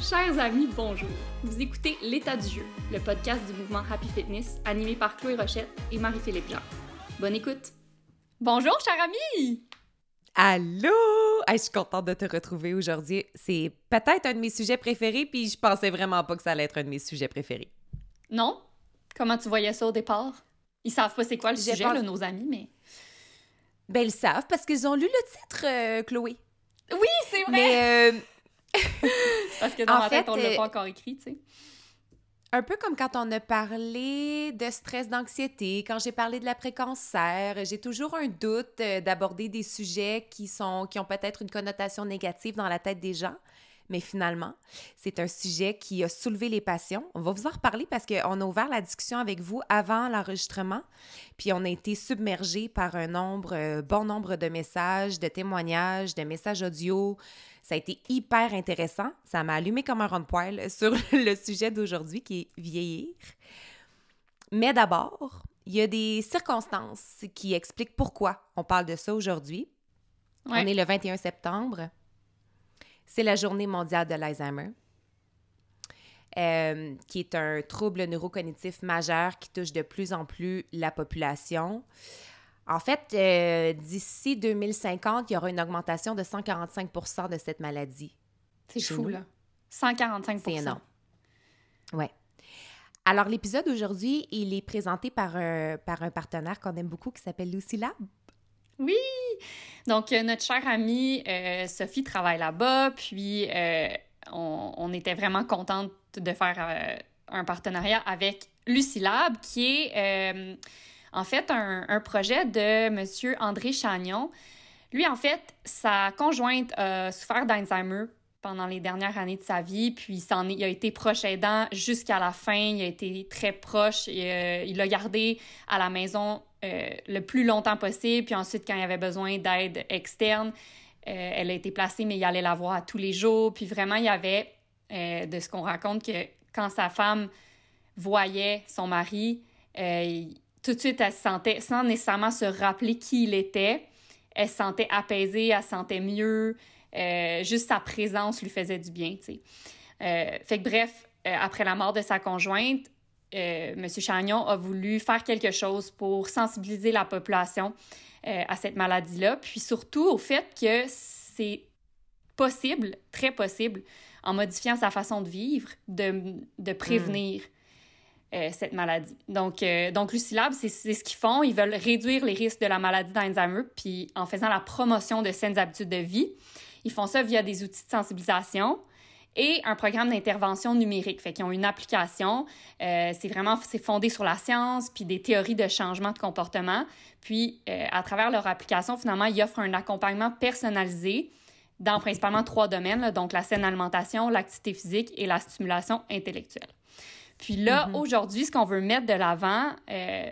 Chers amis, bonjour. Vous écoutez L'état du jeu, le podcast du mouvement Happy Fitness animé par Chloé Rochette et Marie-Philippe Jean. Bonne écoute. Bonjour, cher ami! Allô! je suis contente de te retrouver aujourd'hui. C'est peut-être un de mes sujets préférés, puis je pensais vraiment pas que ça allait être un de mes sujets préférés. Non? Comment tu voyais ça au départ? Ils savent pas c'est quoi le sujet, nos amis, mais... Ben, ils savent parce qu'ils ont lu le titre, euh, Chloé. Oui, c'est vrai! Mais... Euh, parce que dans ma tête, on l'a pas euh, encore écrit, tu sais. Un peu comme quand on a parlé de stress, d'anxiété, quand j'ai parlé de l'après-cancer, j'ai toujours un doute d'aborder des sujets qui, sont, qui ont peut-être une connotation négative dans la tête des gens. Mais finalement, c'est un sujet qui a soulevé les passions. On va vous en reparler parce qu'on a ouvert la discussion avec vous avant l'enregistrement, puis on a été submergé par un nombre, euh, bon nombre de messages, de témoignages, de messages audio. Ça a été hyper intéressant. Ça m'a allumé comme un rond de poil sur le sujet d'aujourd'hui qui est vieillir. Mais d'abord, il y a des circonstances qui expliquent pourquoi on parle de ça aujourd'hui. On est le 21 septembre. C'est la journée mondiale de l'Alzheimer, euh, qui est un trouble neurocognitif majeur qui touche de plus en plus la population. En fait, euh, d'ici 2050, il y aura une augmentation de 145% de cette maladie. C'est fou, là. 145% C'est énorme. Oui. Alors, l'épisode d'aujourd'hui, il est présenté par un, par un partenaire qu'on aime beaucoup qui s'appelle Lucy Lab. Oui! Donc, euh, notre chère amie euh, Sophie travaille là-bas, puis euh, on, était vraiment contente de faire un partenariat avec Lucilab, qui est en fait un, projet de M. André Chagnon. Lui, en fait, sa conjointe a souffert d'Alzheimer pendant les dernières années de sa vie, puis il, a été proche aidant jusqu'à la fin, il a été très proche, il l'a gardé à la maison euh, le plus longtemps possible. Puis ensuite, quand il avait besoin d'aide externe, euh, elle a été placée, mais il allait la voir tous les jours. Puis vraiment, il y avait, euh, de ce qu'on raconte, que quand sa femme voyait son mari, tout de suite, elle se sentait, sans nécessairement se rappeler qui il était, elle se sentait apaisée, elle se sentait mieux. Juste sa présence lui faisait du bien, tu sais. fait que bref, après la mort de sa conjointe, euh, M. Chagnon a voulu faire quelque chose pour sensibiliser la population euh, à cette maladie-là, puis surtout au fait que c'est possible, très possible, en modifiant sa façon de vivre, de, de prévenir hmm. euh, cette maladie. Donc, donc Lucilab, c'est ce qu'ils font. Ils veulent réduire les risques de la maladie d'Alzheimer, puis en faisant la promotion de saines habitudes de vie. Ils font ça via des outils de sensibilisation, et un programme d'intervention numérique. Fait qu'ils ont une application. Euh, c'est vraiment c'est fondé sur la science puis des théories de changement de comportement. Puis euh, à travers leur application, finalement, ils offrent un accompagnement personnalisé dans principalement trois domaines, donc la saine alimentation, l'activité physique et la stimulation intellectuelle. Puis là, mm-hmm. aujourd'hui, ce qu'on veut mettre de l'avant euh,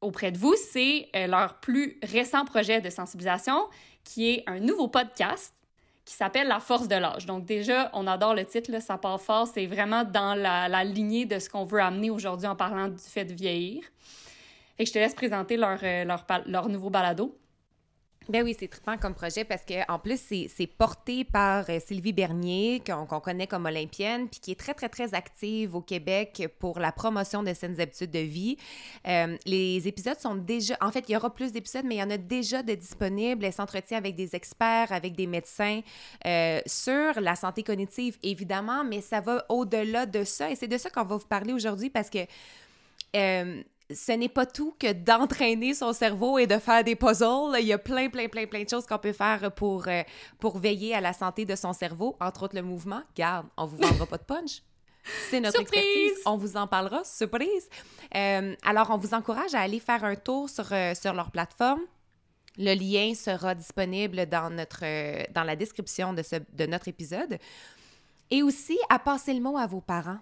auprès de vous, c'est leur plus récent projet de sensibilisation, qui est un nouveau podcast qui s'appelle La force de l'âge. Donc déjà, on adore le titre, ça part fort, c'est vraiment dans la, lignée de ce qu'on veut amener aujourd'hui en parlant du fait de vieillir. Et je te laisse présenter leur, euh, leur, leur nouveau balado. Ben oui, c'est trippant comme projet parce que en plus, c'est porté par euh, Sylvie Bernier, qu'on connaît comme olympienne, puis qui est très, très, très active au Québec pour la promotion de saines habitudes de vie. Euh, les épisodes sont déjà... En fait, il y aura plus d'épisodes, mais il y en a déjà de disponibles. Elle s'entretient avec des experts, avec des médecins euh, sur la santé cognitive, évidemment, mais ça va au-delà de ça. Et c'est de ça qu'on va vous parler aujourd'hui parce que ce n'est pas tout que d'entraîner son cerveau et de faire des puzzles. Il y a plein, plein, plein, plein de choses qu'on peut faire pour, euh, pour veiller à la santé de son cerveau, entre autres le mouvement. Garde, on vous vendra pas de punch. C'est notre expertise. On vous en parlera. Surprise! Euh, alors, on vous encourage à aller faire un tour sur, euh, sur leur plateforme. Le lien sera disponible dans, notre, dans la description de, ce, de notre épisode. Et aussi à passer le mot à vos parents.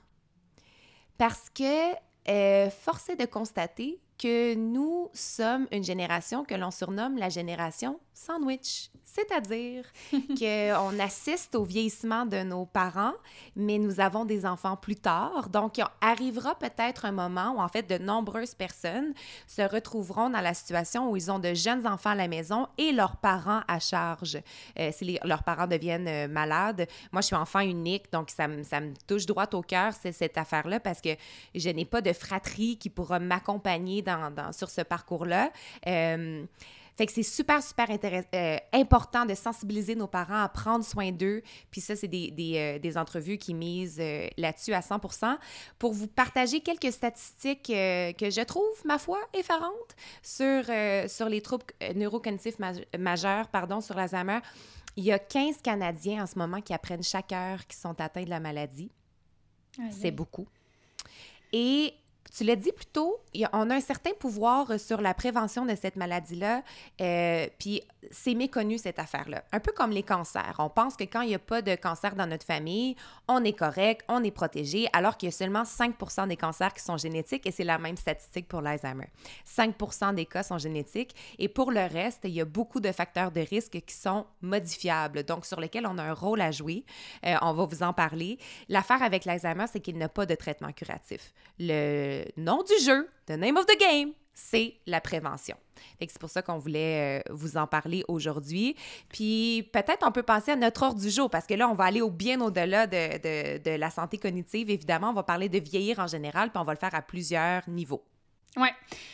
Parce que euh, force est de constater que nous sommes une génération que l'on surnomme la génération sandwich. C'est-à-dire qu'on assiste au vieillissement de nos parents, mais nous avons des enfants plus tard. Donc, il arrivera peut-être un moment où, en fait, de nombreuses personnes se retrouveront dans la situation où ils ont de jeunes enfants à la maison et leurs parents à charge. Euh, si leurs parents deviennent euh, malades. Moi, je suis enfant unique, donc ça, me, ça me touche droit au cœur, cette affaire-là, parce que je n'ai pas de fratrie qui pourra m'accompagner dans, dans, sur ce parcours-là. Euh, fait que c'est super, super euh, important de sensibiliser nos parents à prendre soin d'eux. Puis ça, c'est des, des, euh, entrevues qui misent euh, là-dessus à 100% pour vous partager quelques statistiques que je trouve, ma foi, effarantes sur, sur les troubles neurocognitifs majeurs, pardon, sur l'Alzheimer. Il y a 15 Canadiens en ce moment qui apprennent chaque heure qu'ils sont atteints de la maladie. C'est beaucoup. Et tu l'as dit plus tôt, on a un certain pouvoir sur la prévention de cette maladie-là, euh, puis c'est méconnu cette affaire-là. Un peu comme les cancers. On pense que quand il n'y a pas de cancer dans notre famille, on est correct, on est protégé, alors qu'il y a seulement 5% des cancers qui sont génétiques et c'est la même statistique pour l'Alzheimer. 5% des cas sont génétiques et pour le reste, il y a beaucoup de facteurs de risque qui sont modifiables, donc sur lesquels on a un rôle à jouer. Euh, on va vous en parler. L'affaire avec l'Alzheimer, c'est qu'il n'a pas de traitement curatif. Nom du jeu, the name of the game, c'est la prévention. C'est pour ça qu'on voulait euh, vous en parler aujourd'hui. Puis peut-être on peut passer à notre ordre du jour, parce que là, on va aller au, bien au-delà de, de, la santé cognitive. Évidemment, on va parler de vieillir en général, puis on va le faire à plusieurs niveaux. Oui.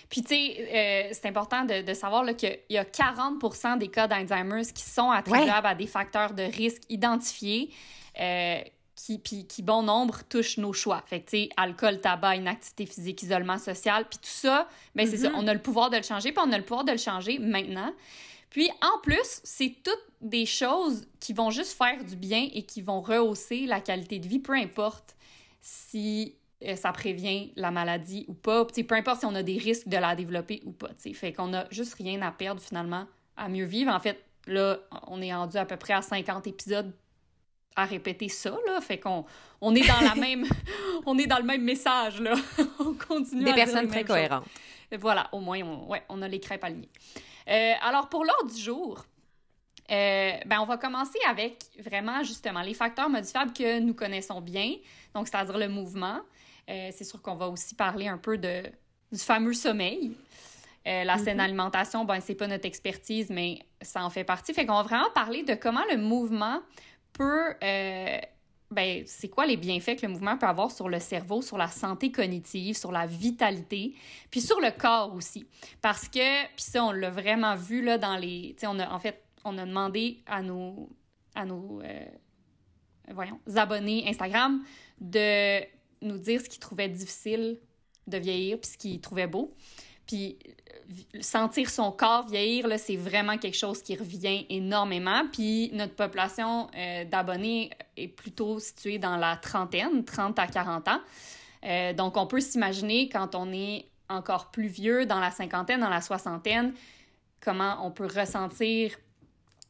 Puis, tu sais, euh, c'est important de, de savoir qu'il y a 40 des cas d'Alzheimer qui sont attribuables à des facteurs de risque identifiés. Euh, qui, puis qui, bon nombre, touchent nos choix. Fait que, tu sais, alcool, tabac, inactivité physique, isolement social, puis tout ça, ben c'est ça, mm-hmm. on a le pouvoir de le changer, puis on a le pouvoir de le changer maintenant. Puis, en plus, c'est toutes des choses qui vont juste faire du bien et qui vont rehausser la qualité de vie, peu importe si euh, ça prévient la maladie ou pas, sais, peu importe si on a des risques de la développer ou pas, sais. Fait qu'on a juste rien à perdre, finalement, à mieux vivre. En fait, là, on est rendu à peu près à 50 épisodes à répéter ça, là. Fait qu'on on est dans la même... on est dans le même message, là. on continue Des personnes très cohérentes. Voilà, au moins, on, ouais, on a les crêpes alignées. Euh, alors, pour l'ordre du jour, euh, ben, on va commencer avec vraiment, justement, les facteurs modifiables que nous connaissons bien, donc c'est-à-dire le mouvement. Euh, c'est sûr qu'on va aussi parler un peu de, du fameux sommeil. la saine mm-hmm. alimentation, ben, c'est pas notre expertise, mais ça en fait partie. Fait qu'on va vraiment parler de comment le mouvement peut... Euh, ben, c'est quoi les bienfaits que le mouvement peut avoir sur le cerveau, sur la santé cognitive, sur la vitalité, puis sur le corps aussi? Parce que, puis ça, on l'a vraiment vu là dans les... On a, en fait, on a demandé à nos, à nos euh, voyons, abonnés Instagram de nous dire ce qu'ils trouvaient difficile de vieillir, puis ce qu'ils trouvaient beau. Puis sentir son corps vieillir, c'est vraiment quelque chose qui revient énormément. Puis notre population euh, d'abonnés est plutôt située dans la trentaine, 30 à 40 ans. Euh, donc, on peut s'imaginer quand on est encore plus vieux, dans la cinquantaine, dans la soixantaine, comment on peut ressentir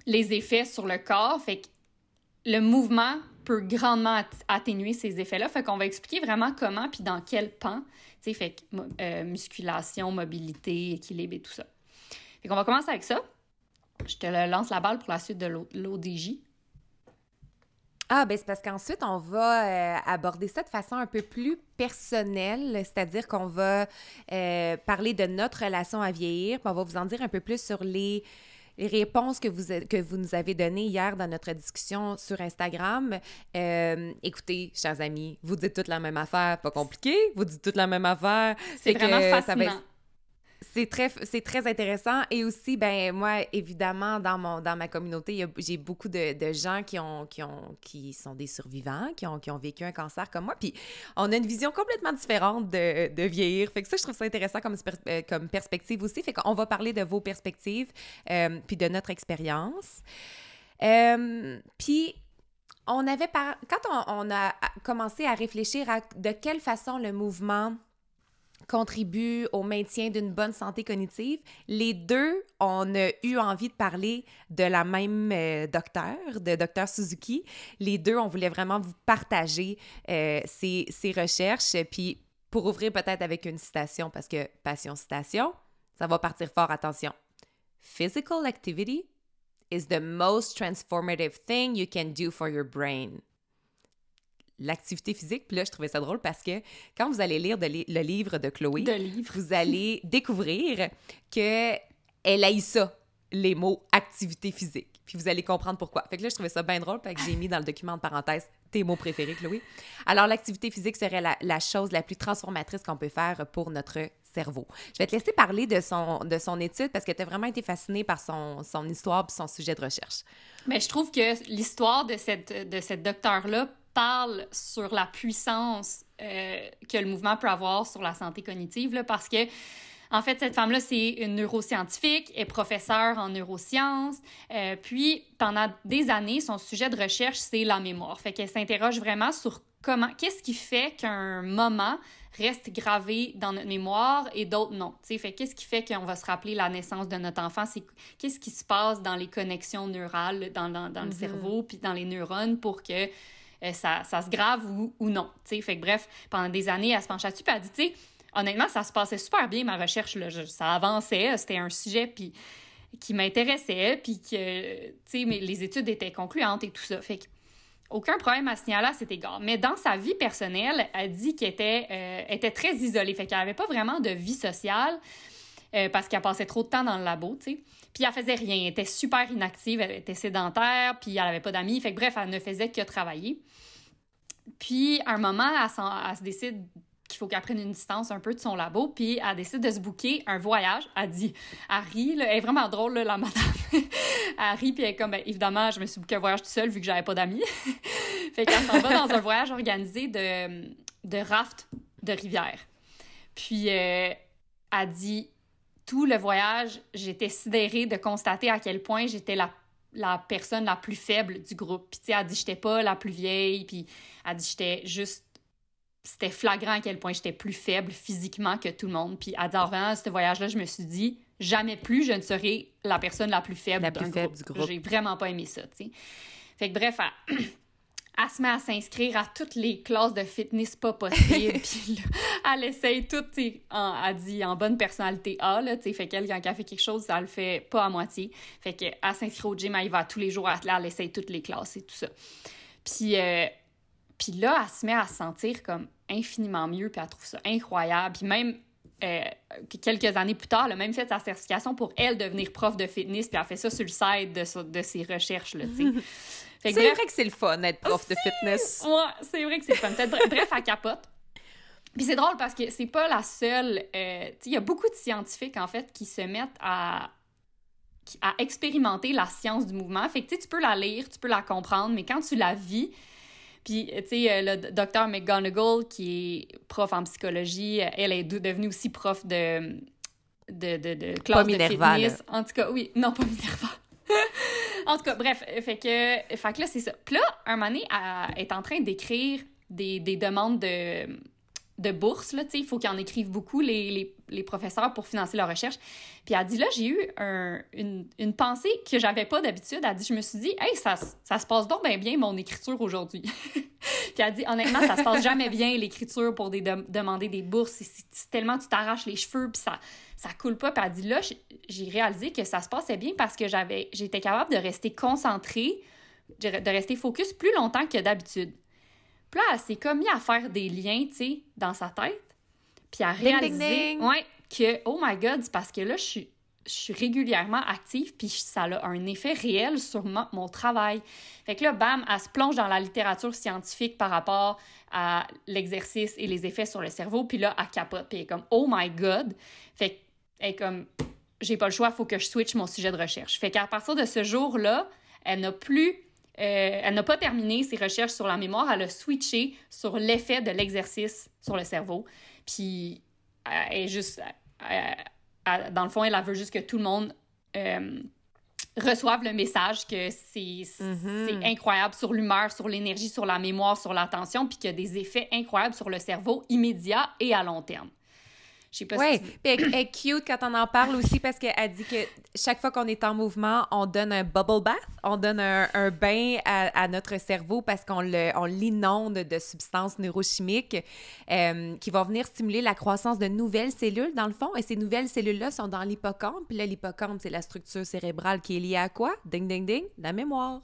les effets sur le corps. Fait que le mouvement peut grandement atténuer ces effets-là. Fait qu'on va expliquer vraiment comment puis dans quel pan fait euh, musculation, mobilité, équilibre et tout ça. Fait qu'on va commencer avec ça. Je te lance la balle pour la suite de l'ODJ. Ah, ben c'est parce qu'ensuite, on va euh, aborder ça de façon un peu plus personnelle, c'est-à-dire qu'on va euh, parler de notre relation à vieillir, puis on va vous en dire un peu plus sur les les réponses que vous, que vous nous avez données hier dans notre discussion sur Instagram. Euh, écoutez, chers amis, vous dites toute la même affaire, pas compliqué, vous dites toute la même affaire. C'est vraiment fascinant. C'est très, c'est très intéressant. Et aussi, ben moi, évidemment, dans, mon, dans ma communauté, j'ai beaucoup de, de, gens qui, ont, qui, ont, qui sont des survivants, qui ont, qui ont vécu un cancer comme moi. Puis on a une vision complètement différente de, de vieillir. Fait que ça, je trouve ça intéressant comme, euh, comme perspective aussi. Fait qu'on va parler de vos perspectives, euh, puis de notre expérience. Euh, puis on avait quand on, a commencé à réfléchir à de quelle façon le mouvement contribue au maintien d'une bonne santé cognitive. Les deux, on a eu envie de parler de la même euh, docteur, de docteur Suzuki. Les deux, on voulait vraiment vous partager euh, ces, recherches. Puis pour ouvrir peut-être avec une citation, parce que passion, citation, ça va partir fort, attention. Physical activity is the most transformative thing you can do for your brain. L'activité physique, puis là, je trouvais ça drôle parce que quand vous allez lire le livre de Chloé, vous allez découvrir que elle eu ça, les mots activité physique. Puis vous allez comprendre pourquoi. Fait que là, je trouvais ça bien drôle, parce que j'ai mis dans le document de parenthèse tes mots préférés, Chloé. Alors, l'activité physique serait la, chose la plus transformatrice qu'on peut faire pour notre cerveau. Je vais te laisser parler de son, de son étude parce que tu as vraiment été fascinée par son, son histoire et son sujet de recherche. Mais je trouve que l'histoire de cette, de cette docteur-là parle sur la puissance euh, que le mouvement peut avoir sur la santé cognitive, là, parce que en fait, cette femme-là, c'est une neuroscientifique, est professeure en neurosciences. Euh, puis, pendant des années, son sujet de recherche, c'est la mémoire. Fait qu'elle s'interroge vraiment sur comment, qu'est-ce qui fait qu'un moment reste gravé dans notre mémoire et d'autres non. T'sais, fait qu'est-ce qui fait qu'on va se rappeler la naissance de notre enfant? C'est qu'est-ce qui se passe dans les connexions neurales, dans, dans, dans le mm-hmm. cerveau, puis dans les neurones pour que euh, ça, ça, se grave ou, ou non. Fait que bref, pendant des années, elle se penche là-dessus, puis elle dit, tu sais, honnêtement, ça se passait super bien, ma recherche. Là. ça avançait. C'était un sujet puis, qui m'intéressait, puis que, tu sais, les études étaient concluantes et tout ça. Fait aucun problème à signaler à cet égard. Mais dans sa vie personnelle, elle dit qu'elle était, euh, était très isolée. Fait qu'elle n'avait pas vraiment de vie sociale euh, parce qu'elle passait trop de temps dans le labo, tu sais. Puis elle faisait rien. Elle était super inactive, elle était sédentaire, puis elle n'avait pas d'amis. Fait que bref, elle ne faisait que travailler. Puis, à un moment, elle, elle se décide qu'il faut qu'elle prenne une distance un peu de son labo, puis elle décide de se booker un voyage. Elle dit, Harry, elle est vraiment drôle, la madame. Harry, puis elle est comme, ben, évidemment, je me suis booké un voyage tout seul vu que j'avais pas d'amis. fait qu'elle s'en va dans un voyage organisé de, de raft de rivière. Puis euh, elle dit, tout le voyage, j'étais sidérée de constater à quel point j'étais la la personne la plus faible du groupe. Puis, tu sais, elle dit, j'étais pas la plus vieille, puis elle dit, j'étais juste c'était flagrant à quel point j'étais plus faible physiquement que tout le monde. Puis à à ce voyage-là, je me suis dit, jamais plus je ne serai la personne la plus faible, du groupe. J'ai vraiment pas aimé ça, tu sais. Fait que bref, elle, se met à s'inscrire à toutes les classes de fitness pas possibles. puis là, elle essaye tout, elle dit en bonne personnalité A, là, tu. Fait qu'elle, quand elle fait quelque chose, elle le fait pas à moitié. Fait qu'elle s'inscrit au gym, elle y va tous les jours, elle, elle essaye toutes les classes et tout ça. Puis... Euh, puis là, elle se met à se sentir comme infiniment mieux, puis elle trouve ça incroyable. Puis même euh, quelques années plus tard, elle a même fait sa certification pour elle devenir prof de fitness, puis elle a fait ça sur le site de, de ses recherches, là, C'est vrai que c'est le fun d'être prof de fitness. Ouais, c'est vrai que c'est le fun. Bref, elle capote. Puis c'est drôle parce que c'est pas la seule. Euh, il y a beaucoup de scientifiques, en fait, qui se mettent à, à expérimenter la science du mouvement. Fait que tu peux la lire, tu peux la comprendre, mais quand tu la vis, puis, tu sais, euh, le docteur McGonagall, qui est prof en psychologie, elle est devenue aussi prof de, de, de, de classe de fitness. En tout cas, oui, non, pas Minerva. en tout cas, bref, fait que, fait que là, c'est ça. Puis là, un moment est en train d'écrire des, des demandes de de bourse, là, il faut qu'ils en écrivent beaucoup, les, les, les, professeurs, pour financer leur recherche. Puis elle dit, là, j'ai eu un, une, une, pensée que j'avais pas d'habitude. Elle dit, je me suis dit, hey, ça, ça se passe donc bien mon écriture aujourd'hui. puis elle dit, honnêtement, ça se passe jamais bien, l'écriture, pour demander des bourses. C'est tellement, tu t'arraches les cheveux, puis ça, ça coule pas. Puis elle dit, là, j'ai réalisé que ça se passait bien parce que j'étais capable de rester concentrée, de rester focus plus longtemps que d'habitude. Puis là, elle s'est comme à faire des liens, tu sais, dans sa tête. Puis à réaliser Ouais, que, oh my God, c'est parce que là, je suis, je suis régulièrement active, puis ça a un effet réel sur mon, travail. Fait que là, bam, elle se plonge dans la littérature scientifique par rapport à l'exercice et les effets sur le cerveau, puis là, elle capote, puis elle est comme, oh my God. Fait qu'elle est comme, j'ai pas le choix, il faut que je switch mon sujet de recherche. Fait qu'à partir de ce jour-là, elle n'a plus euh, elle n'a pas terminé ses recherches sur la mémoire, elle a switché sur l'effet de l'exercice sur le cerveau. Puis, elle est juste. dans le fond, elle veut juste que tout le monde euh, reçoive le message que c'est incroyable sur l'humeur, sur l'énergie, sur la mémoire, sur l'attention, puis qu'il y a des effets incroyables sur le cerveau immédiat et à long terme. Je sais pas si tu... elle, est cute quand on en parle aussi parce qu'elle dit que chaque fois qu'on est en mouvement, on donne un bubble bath, on donne un, bain à, notre cerveau parce qu'on l'inonde de substances neurochimiques euh, qui vont venir stimuler la croissance de nouvelles cellules dans le fond. Et ces nouvelles cellules-là sont dans l'hippocampe. Puis là, l'hippocampe, c'est la structure cérébrale qui est liée à quoi? Ding, ding, ding, la mémoire.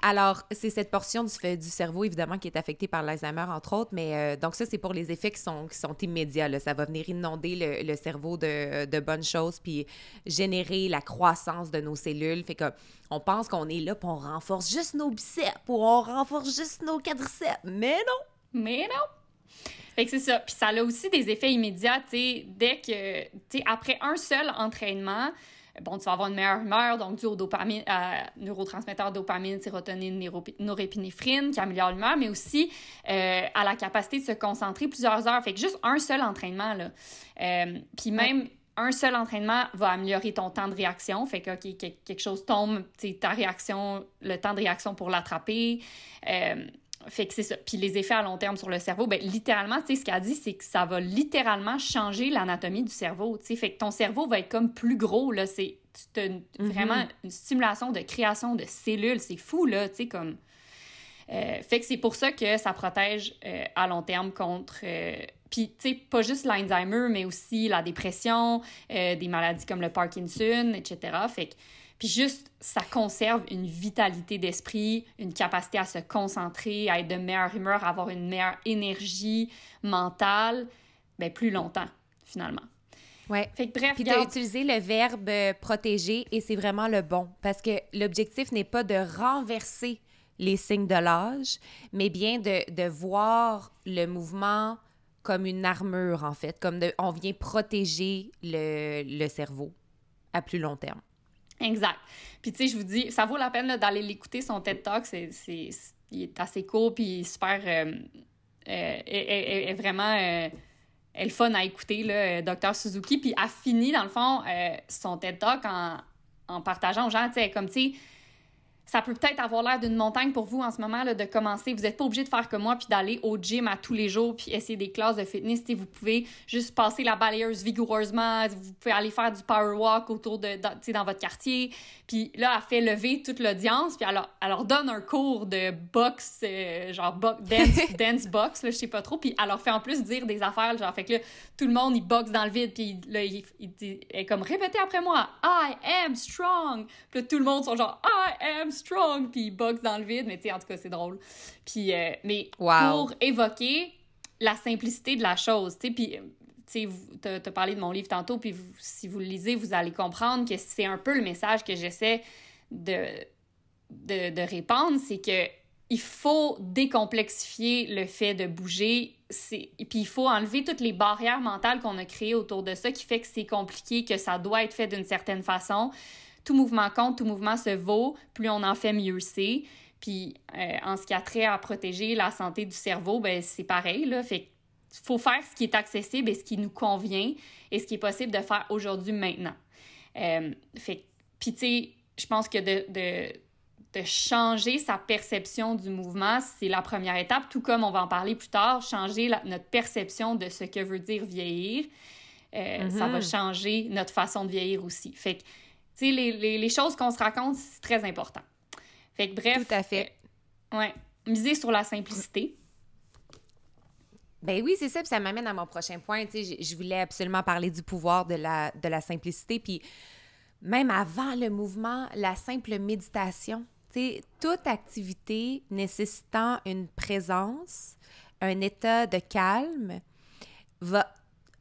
Alors, c'est cette portion du, cerveau, évidemment, qui est affectée par l'Alzheimer, entre autres, mais euh, donc ça, c'est pour les effets qui sont, immédiats. Ça va venir inonder le, cerveau de, bonnes choses, puis générer la croissance de nos cellules. Fait que on pense qu'on est là, puis on renforce juste nos biceps, ou on renforce juste nos quadriceps, mais non! Mais non! Fait que c'est ça. Puis ça a aussi des effets immédiats, dès que, après un seul entraînement, bon, tu vas avoir une meilleure humeur, donc dû au dopamine, à dopamine, sérotonine, norépinéphrine, qui améliore l'humeur, mais aussi euh, à la capacité de se concentrer plusieurs heures. Fait que juste un seul entraînement, là. Euh, puis même un seul entraînement va améliorer ton temps de réaction. Fait que, quelque chose tombe, ta réaction, le temps de réaction pour l'attraper. Euh, fait que c'est ça. Puis les effets à long terme sur le cerveau, ben littéralement, tu sais, ce qu'elle dit, c'est que ça va littéralement changer l'anatomie du cerveau, tu sais. Fait que ton cerveau va être comme plus gros, là. C'est mm-hmm. vraiment une stimulation de création de cellules. C'est fou, là, tu sais, comme... Euh, fait que c'est pour ça que ça protège euh, à long terme contre... Euh, puis, tu sais, pas juste l'Alzheimer, mais aussi la dépression, des maladies comme le Parkinson, etc. Fait que puis juste, ça conserve une vitalité d'esprit, une capacité à se concentrer, à être de meilleure humeur, à avoir une meilleure énergie mentale, bien, plus longtemps, finalement. Ouais. Fait que bref, Puis tu as utilisé le verbe protéger et c'est vraiment le bon parce que l'objectif n'est pas de renverser les signes de l'âge, mais bien de, de, voir le mouvement comme une armure, en fait, comme de, on vient protéger le, le cerveau à plus long terme. Exact. Puis tu sais, je vous dis, ça vaut la peine d'aller l'écouter, son TED Talk, c'est, il est assez court, puis super... Euh, euh, est, vraiment... Euh, est le fun à écouter, là, Dr. Suzuki. Puis a fini, dans le fond, son TED Talk en, en partageant aux gens, tu sais, comme, tu sais, ça peut peut-être avoir l'air d'une montagne pour vous en ce moment là, de commencer. Vous n'êtes pas obligé de faire comme moi puis d'aller au gym à tous les jours puis essayer des classes de fitness. vous pouvez juste passer la balayeuse vigoureusement. Vous pouvez aller faire du power walk autour de, dans, dans votre quartier. Puis là, elle fait lever toute l'audience puis elle, elle, leur donne un cours de boxe, euh, genre dance, dance box, là, je sais pas trop. Puis elle leur fait en plus dire des affaires, genre, fait que là, tout le monde, il boxe dans le vide puis là, il, il, est comme, répétez après moi, I am strong. Puis là, tout le monde sont genre, I am strong, puis il boxe dans le vide, mais tu sais, en tout cas, c'est drôle. Puis, euh, mais pour évoquer la simplicité de la chose, tu sais, puis tu as, parlé de mon livre tantôt, puis si vous le lisez, vous allez comprendre que c'est un peu le message que j'essaie de, de, de, répandre, c'est que il faut décomplexifier le fait de bouger, puis il faut enlever toutes les barrières mentales qu'on a créées autour de ça qui fait que c'est compliqué, que ça doit être fait d'une certaine façon tout mouvement compte, tout mouvement se vaut, plus on en fait, mieux c'est. Puis euh, en ce qui a trait à protéger la santé du cerveau, ben c'est pareil, là. Fait faut faire ce qui est accessible et ce qui nous convient et ce qui est possible de faire aujourd'hui, maintenant. Euh, fait puis tu sais, je pense que de, de, de, changer sa perception du mouvement, c'est la première étape, tout comme on va en parler plus tard, changer notre perception de ce que veut dire vieillir. Euh, ça va mm-hmm. changer notre façon de vieillir aussi. Fait que les, les, les, choses qu'on se raconte, c'est très important. Fait que bref. Tout à fait. Euh, ouais. Miser sur la simplicité. Ben oui, c'est ça. Puis ça m'amène à mon prochain point. Tu sais, je, voulais absolument parler du pouvoir de la, de la simplicité. Puis même avant le mouvement, la simple méditation. Tu sais, toute activité nécessitant une présence, un état de calme, va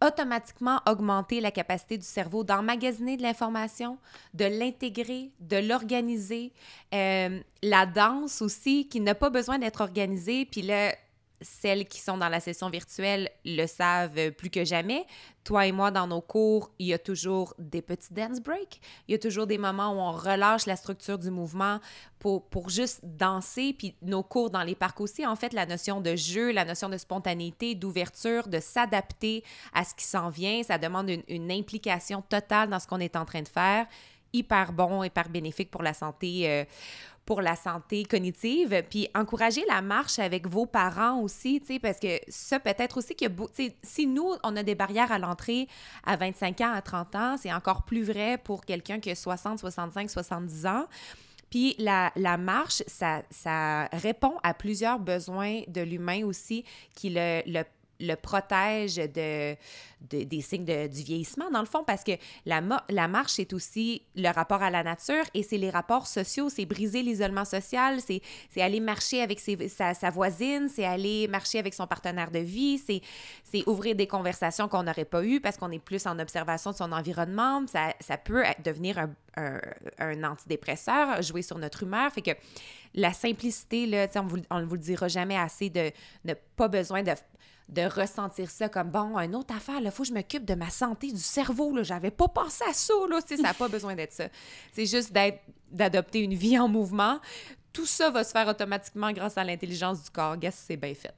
automatiquement augmenter la capacité du cerveau d'emmagasiner de l'information, de l'intégrer, de l'organiser. Euh, la danse aussi, qui n'a pas besoin d'être organisée, puis là, celles qui sont dans la session virtuelle le savent plus que jamais. Toi et moi, dans nos cours, il y a toujours des petits dance breaks. Il y a toujours des moments où on relâche la structure du mouvement pour, pour juste danser. Puis nos cours dans les parcs aussi, en fait, la notion de jeu, la notion de spontanéité, d'ouverture, de s'adapter à ce qui s'en vient, ça demande une, implication totale dans ce qu'on est en train de faire. Hyper bon, hyper bénéfique pour la santé. Euh, pour la santé cognitive. Puis encourager la marche avec vos parents aussi, tu sais, parce que ça peut-être aussi que si nous, on a des barrières à l'entrée à 25 ans, à 30 ans, c'est encore plus vrai pour quelqu'un qui a 60, 65, 70 ans. Puis la, la marche, ça, ça, répond à plusieurs besoins de l'humain aussi qui le, le le protège de, des signes de, du vieillissement, dans le fond, parce que la, la marche, c'est aussi le rapport à la nature et c'est les rapports sociaux, c'est briser l'isolement social, c'est aller marcher avec ses, sa, sa, voisine, c'est aller marcher avec son partenaire de vie, c'est ouvrir des conversations qu'on n'aurait pas eues parce qu'on est plus en observation de son environnement. Ça, ça peut devenir un, un, antidépresseur, jouer sur notre humeur. Fait que la simplicité, là, on ne vous le dira jamais assez de ne pas besoin de de ressentir ça comme bon, une autre affaire, il faut que je m'occupe de ma santé du cerveau. Là, j'avais pas pensé à ça. Là, ça n'a pas besoin d'être ça. C'est juste d'être, d'adopter une vie en mouvement. Tout ça va se faire automatiquement grâce à l'intelligence du corps. Guess, c'est bien fait.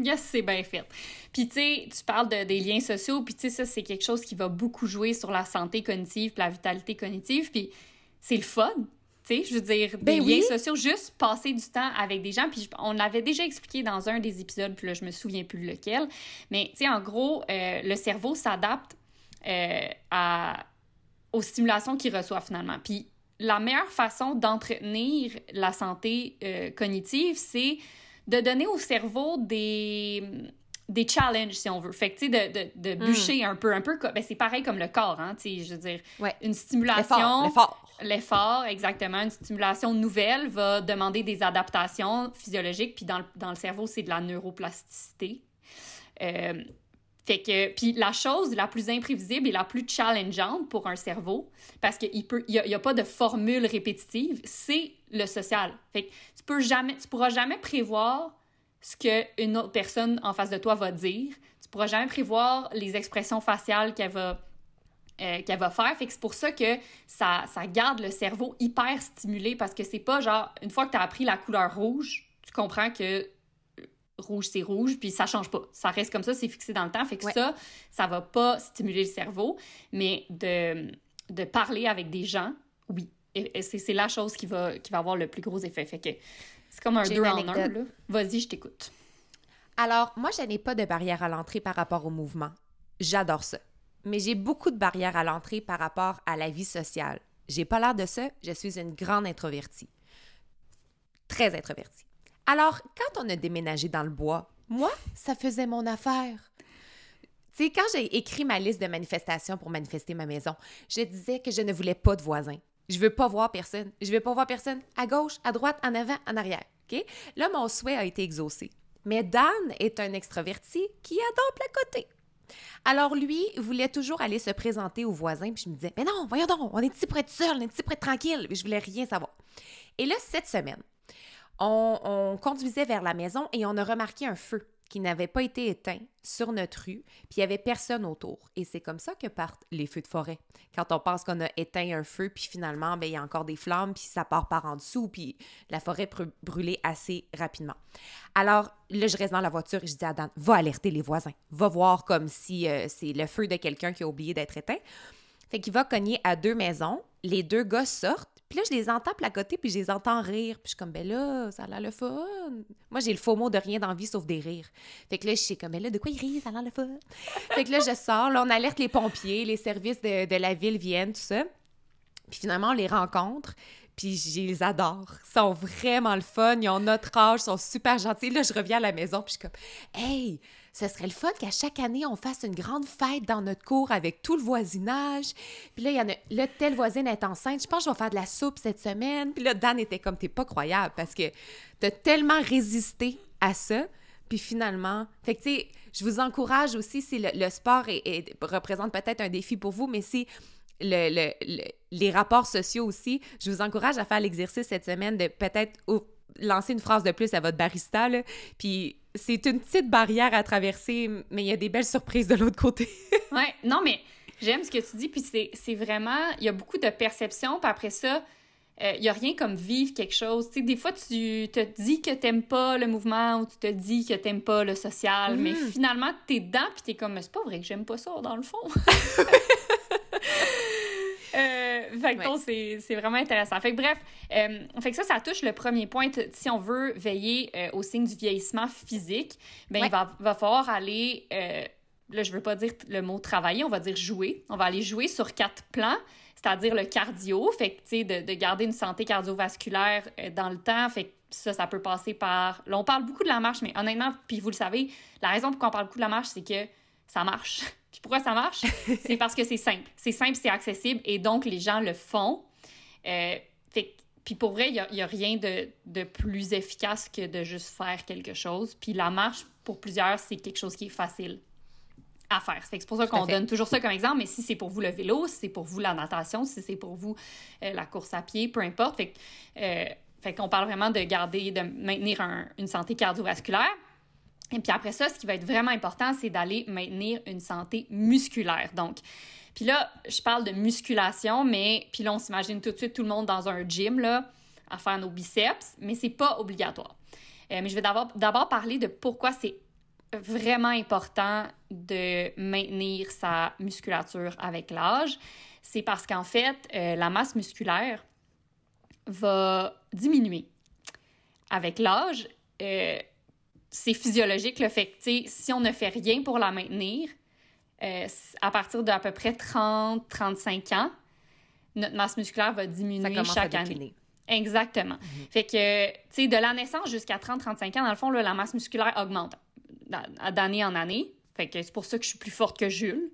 Yes, c'est bien fait. Puis, tu sais, tu parles de, des liens sociaux, puis, tu sais, ça, c'est quelque chose qui va beaucoup jouer sur la santé cognitive, la vitalité cognitive, puis c'est le fun je veux dire, des ben liens sociaux, juste passer du temps avec des gens. Puis on l'avait déjà expliqué dans un des épisodes, puis là, je me souviens plus lequel. Mais, tu sais, en gros, euh, le cerveau s'adapte euh, à, aux stimulations qu'il reçoit finalement. Puis la meilleure façon d'entretenir la santé euh, cognitive, c'est de donner au cerveau des des challenges, si on veut. Fait que, tu sais, de, de, de, hmm. bûcher un peu, un peu, ben, c'est pareil comme le corps, hein, tu sais, je veux dire, ouais. une stimulation... L'effort. L'effort, exactement. Une stimulation nouvelle va demander des adaptations physiologiques, puis dans, dans le cerveau, c'est de la neuroplasticité. Euh, fait que, puis la chose la plus imprévisible et la plus challengeante pour un cerveau, parce qu'il peut, il y, a, pas de formule répétitive, c'est le social. Fait que tu peux jamais, tu pourras jamais prévoir ce qu'une autre personne en face de toi va dire. Tu pourras jamais prévoir les expressions faciales qu'elle va, euh, qu'elle va faire. Fait que c'est pour ça que ça, ça garde le cerveau hyper stimulé parce que c'est pas genre, une fois que tu as appris la couleur rouge, tu comprends que rouge, c'est rouge, puis ça change pas. Ça reste comme ça, c'est fixé dans le temps. Fait que ça, ça va pas stimuler le cerveau, mais de, de parler avec des gens, oui. Et, c'est la chose qui va, qui va avoir le plus gros effet. Fait que c'est comme un deux en un, là. Vas-y, je t'écoute. Alors, moi, je n'ai pas de barrière à l'entrée par rapport au mouvement. J'adore ça. Mais j'ai beaucoup de barrières à l'entrée par rapport à la vie sociale. J'ai pas l'air de ça, je suis une grande introvertie. Très introvertie. Alors, quand on a déménagé dans le bois, moi, ça faisait mon affaire. Tu sais, quand j'ai écrit ma liste de manifestations pour manifester ma maison, je disais que je ne voulais pas de voisins. Je veux pas voir personne. Je veux pas voir personne à gauche, à droite, en avant, en arrière. Là, mon souhait a été exaucé. Mais Dan est un extraverti qui adore placoter. Alors lui voulait toujours aller se présenter aux voisins, puis je me disais, mais non, voyons donc, on est ici pour être seul, on est ici pour être tranquille. Je voulais rien savoir. Et là, cette semaine, on conduisait vers la maison et on a remarqué un feu qui n'avait pas été éteint sur notre rue, puis il n'y avait personne autour. Et c'est comme ça que partent les feux de forêt. Quand on pense qu'on a éteint un feu, puis finalement, ben, il y a encore des flammes, puis ça part par en dessous, puis la forêt peut brûler assez rapidement. Alors, là, je reste dans la voiture et je dis à Dan, va alerter les voisins. Va voir comme si euh, c'est le feu de quelqu'un qui a oublié d'être éteint. Fait qu'il va cogner à deux maisons. Les deux gars sortent puis là, je les entends placoter, puis je les entends rire. Puis je suis comme, ben là, ça a l'air le fun. Moi, j'ai le faux mot de rien dans vie sauf des rires. Fait que là, je suis comme, ben là, de quoi ils rient? Ça a l'air le fun? fait que là, je sors, là, on alerte les pompiers, les services de, de la ville viennent, tout ça. Puis finalement, on les rencontre. Puis je les adore. Ils sont vraiment le fun. Ils ont notre âge, ils sont super gentils. Là, je reviens à la maison, puis je suis comme, hey, ce serait le fun qu'à chaque année, on fasse une grande fête dans notre cour avec tout le voisinage. Puis là, il y en a, là, telle voisine est enceinte. Je pense que je vais faire de la soupe cette semaine. Puis là, Dan était comme, t'es pas croyable parce que t'as tellement résisté à ça. Puis finalement, fait que tu sais, je vous encourage aussi, si le, sport représente peut-être un défi pour vous, mais si le, les rapports sociaux aussi, je vous encourage à faire l'exercice cette semaine de peut-être lancer une phrase de plus à votre barista, puis c'est une petite barrière à traverser, mais il y a des belles surprises de l'autre côté. ouais, non, mais j'aime ce que tu dis, puis c'est vraiment, il y a beaucoup de perceptions, puis après ça, euh, il n'y a rien comme vivre quelque chose. Tu sais, des fois, tu te dis que t'aimes pas le mouvement ou tu te dis que t'aimes pas le social, mais mm. finalement, t'es dedans, puis t'es comme, c'est pas vrai que j'aime pas ça, dans le fond. Euh, fait que c'est vraiment intéressant. Fait que bref, euh, fait que ça, ça touche le premier point. Si on veut veiller euh, au signe du vieillissement physique, ben il va, va falloir aller, là, je veux pas dire le mot travailler, on va dire jouer. On va aller jouer sur quatre plans c'est-à-dire le cardio, fait que, tu sais, de, de, garder une santé cardiovasculaire dans le temps, fait que ça, ça peut passer par... Là, on parle beaucoup de la marche, mais honnêtement, puis vous le savez, la raison pour qu'on parle beaucoup de la marche, c'est que ça marche. Puis pourquoi ça marche? c'est parce que c'est simple. C'est simple, c'est accessible, et donc les gens le font. Euh, fait puis pour vrai, il n'y a, a, rien de, de, plus efficace que de juste faire quelque chose. Puis la marche, pour plusieurs, c'est quelque chose qui est facile à faire. C'est pour ça qu'on donne toujours ça comme exemple, mais si c'est pour vous le vélo, si c'est pour vous la natation, si c'est pour vous euh, la course à pied, peu importe. Fait, euh, fait qu'on parle vraiment de garder, de maintenir une santé cardiovasculaire. Et puis après ça, ce qui va être vraiment important, c'est d'aller maintenir une santé musculaire. Donc, puis là, je parle de musculation, mais puis là, on s'imagine tout de suite tout le monde dans un gym, là, à faire nos biceps, mais c'est pas obligatoire. Euh, mais je vais d'abord parler de pourquoi c'est vraiment important de maintenir sa musculature avec l'âge. C'est parce qu'en fait, euh, la masse musculaire va diminuer. Avec l'âge, euh, c'est physiologique le fait que si on ne fait rien pour la maintenir, euh, à partir d'à peu près 30-35 ans, notre masse musculaire va diminuer chaque année. Exactement. Mhm. Fait que, tu sais, de la naissance jusqu'à 30-35 ans, dans le fond, la masse musculaire augmente d'année en année. Fait que c'est pour ça que je suis plus forte que Jules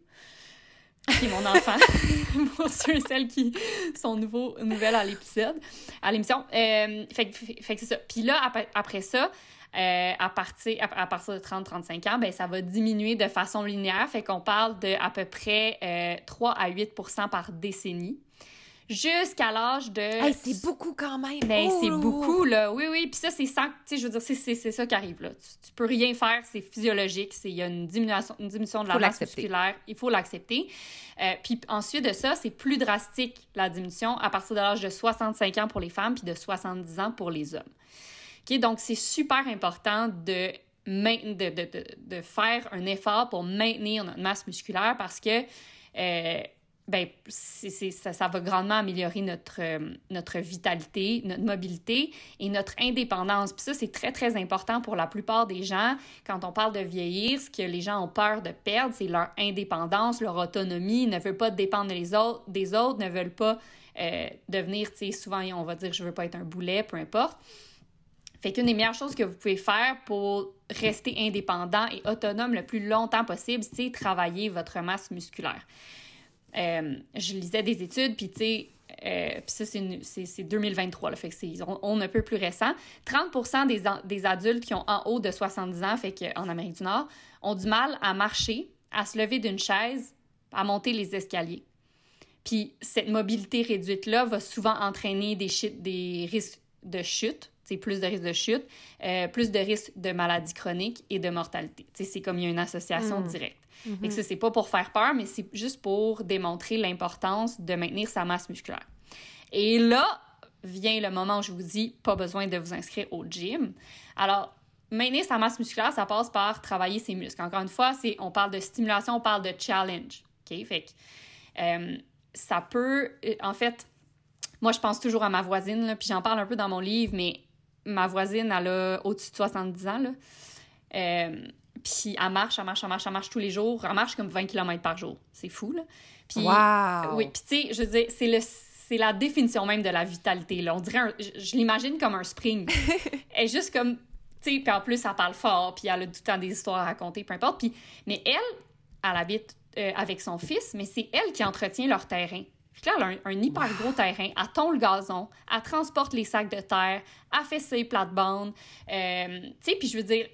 qui est mon enfant, pour ceux et celles qui sont nouveaux, nouvelles à l'épisode, à l'émission. Euh, fait, fait, que c'est ça. Puis là, après ça, euh, à, partir, à, partir de 30-35 ans, ben, ça va diminuer de façon linéaire. Fait qu'on parle de à peu près euh, 3 à 8% par décennie jusqu'à l'âge de. c'est beaucoup quand même. Ben, c'est beaucoup, là. Oui, oui. Puis ça, c'est ça, tu sais, je veux dire, c'est ça qui arrive, là. Tu, peux rien faire, c'est physiologique. Il y a une diminution, une diminution de la masse musculaire. Il faut l'accepter. Euh, puis ensuite de ça, c'est plus drastique, la diminution, à partir de l'âge de 65 ans pour les femmes, puis de 70 ans pour les hommes. Donc, c'est super important de faire un effort pour maintenir notre masse musculaire parce que euh, ben, ça, va grandement améliorer notre, euh, notre vitalité, notre mobilité et notre indépendance. Puis ça, c'est très, très important pour la plupart des gens. Quand on parle de vieillir, ce que les gens ont peur de perdre, c'est leur indépendance, leur autonomie. Ils ne veulent pas dépendre des autres, des autres ne veulent pas euh, devenir, tu sais, souvent, on va dire, je veux pas être un boulet, peu importe. Fait qu'une des meilleures choses que vous pouvez faire pour rester indépendant et autonome le plus longtemps possible, c'est travailler votre masse musculaire. Euh, je lisais des études, puis tu sais, euh, ça, c'est 2023, là, fait que c'est on, un peu plus récent. 30 des, des adultes qui ont en haut de 70 ans, fait qu'en Amérique du Nord, ont du mal à marcher, à se lever d'une chaise, à monter les escaliers. Puis cette mobilité réduite-là va souvent entraîner des, des risques de chute, plus de risques de chute, euh, plus de risques de maladies chroniques et de mortalité. C'est comme il y a une association hmm. directe. Et que c'est pas pour faire peur, mais c'est juste pour démontrer l'importance de maintenir sa masse musculaire. Et là vient le moment où je vous dis pas besoin de vous inscrire au gym. Alors, maintenir sa masse musculaire, ça passe par travailler ses muscles. Encore une fois, c'est on parle de stimulation, on parle de challenge. OK? Fait que euh, ça peut. En fait, moi, je pense toujours à ma voisine, là, puis j'en parle un peu dans mon livre, mais ma voisine, elle a au-dessus de 70 ans. Là. Euh, puis elle marche, elle marche, elle marche, elle marche tous les jours. Elle marche comme 20 km par jour. C'est fou, là. Puis, wow! Oui, puis tu sais, je veux dire, c'est le c'est la définition même de la vitalité. Là. On dirait, je, l'imagine comme un spring. elle est juste comme, tu sais, puis en plus, elle parle fort, puis elle a tout le temps des histoires à raconter, peu importe. Puis, mais elle, elle habite euh, avec son fils, mais c'est elle qui entretient leur terrain. Puis là, elle a un, hyper gros terrain, elle tond le gazon, elle transporte les sacs de terre, elle fait ses plates-bandes. Euh, tu sais, puis je veux dire,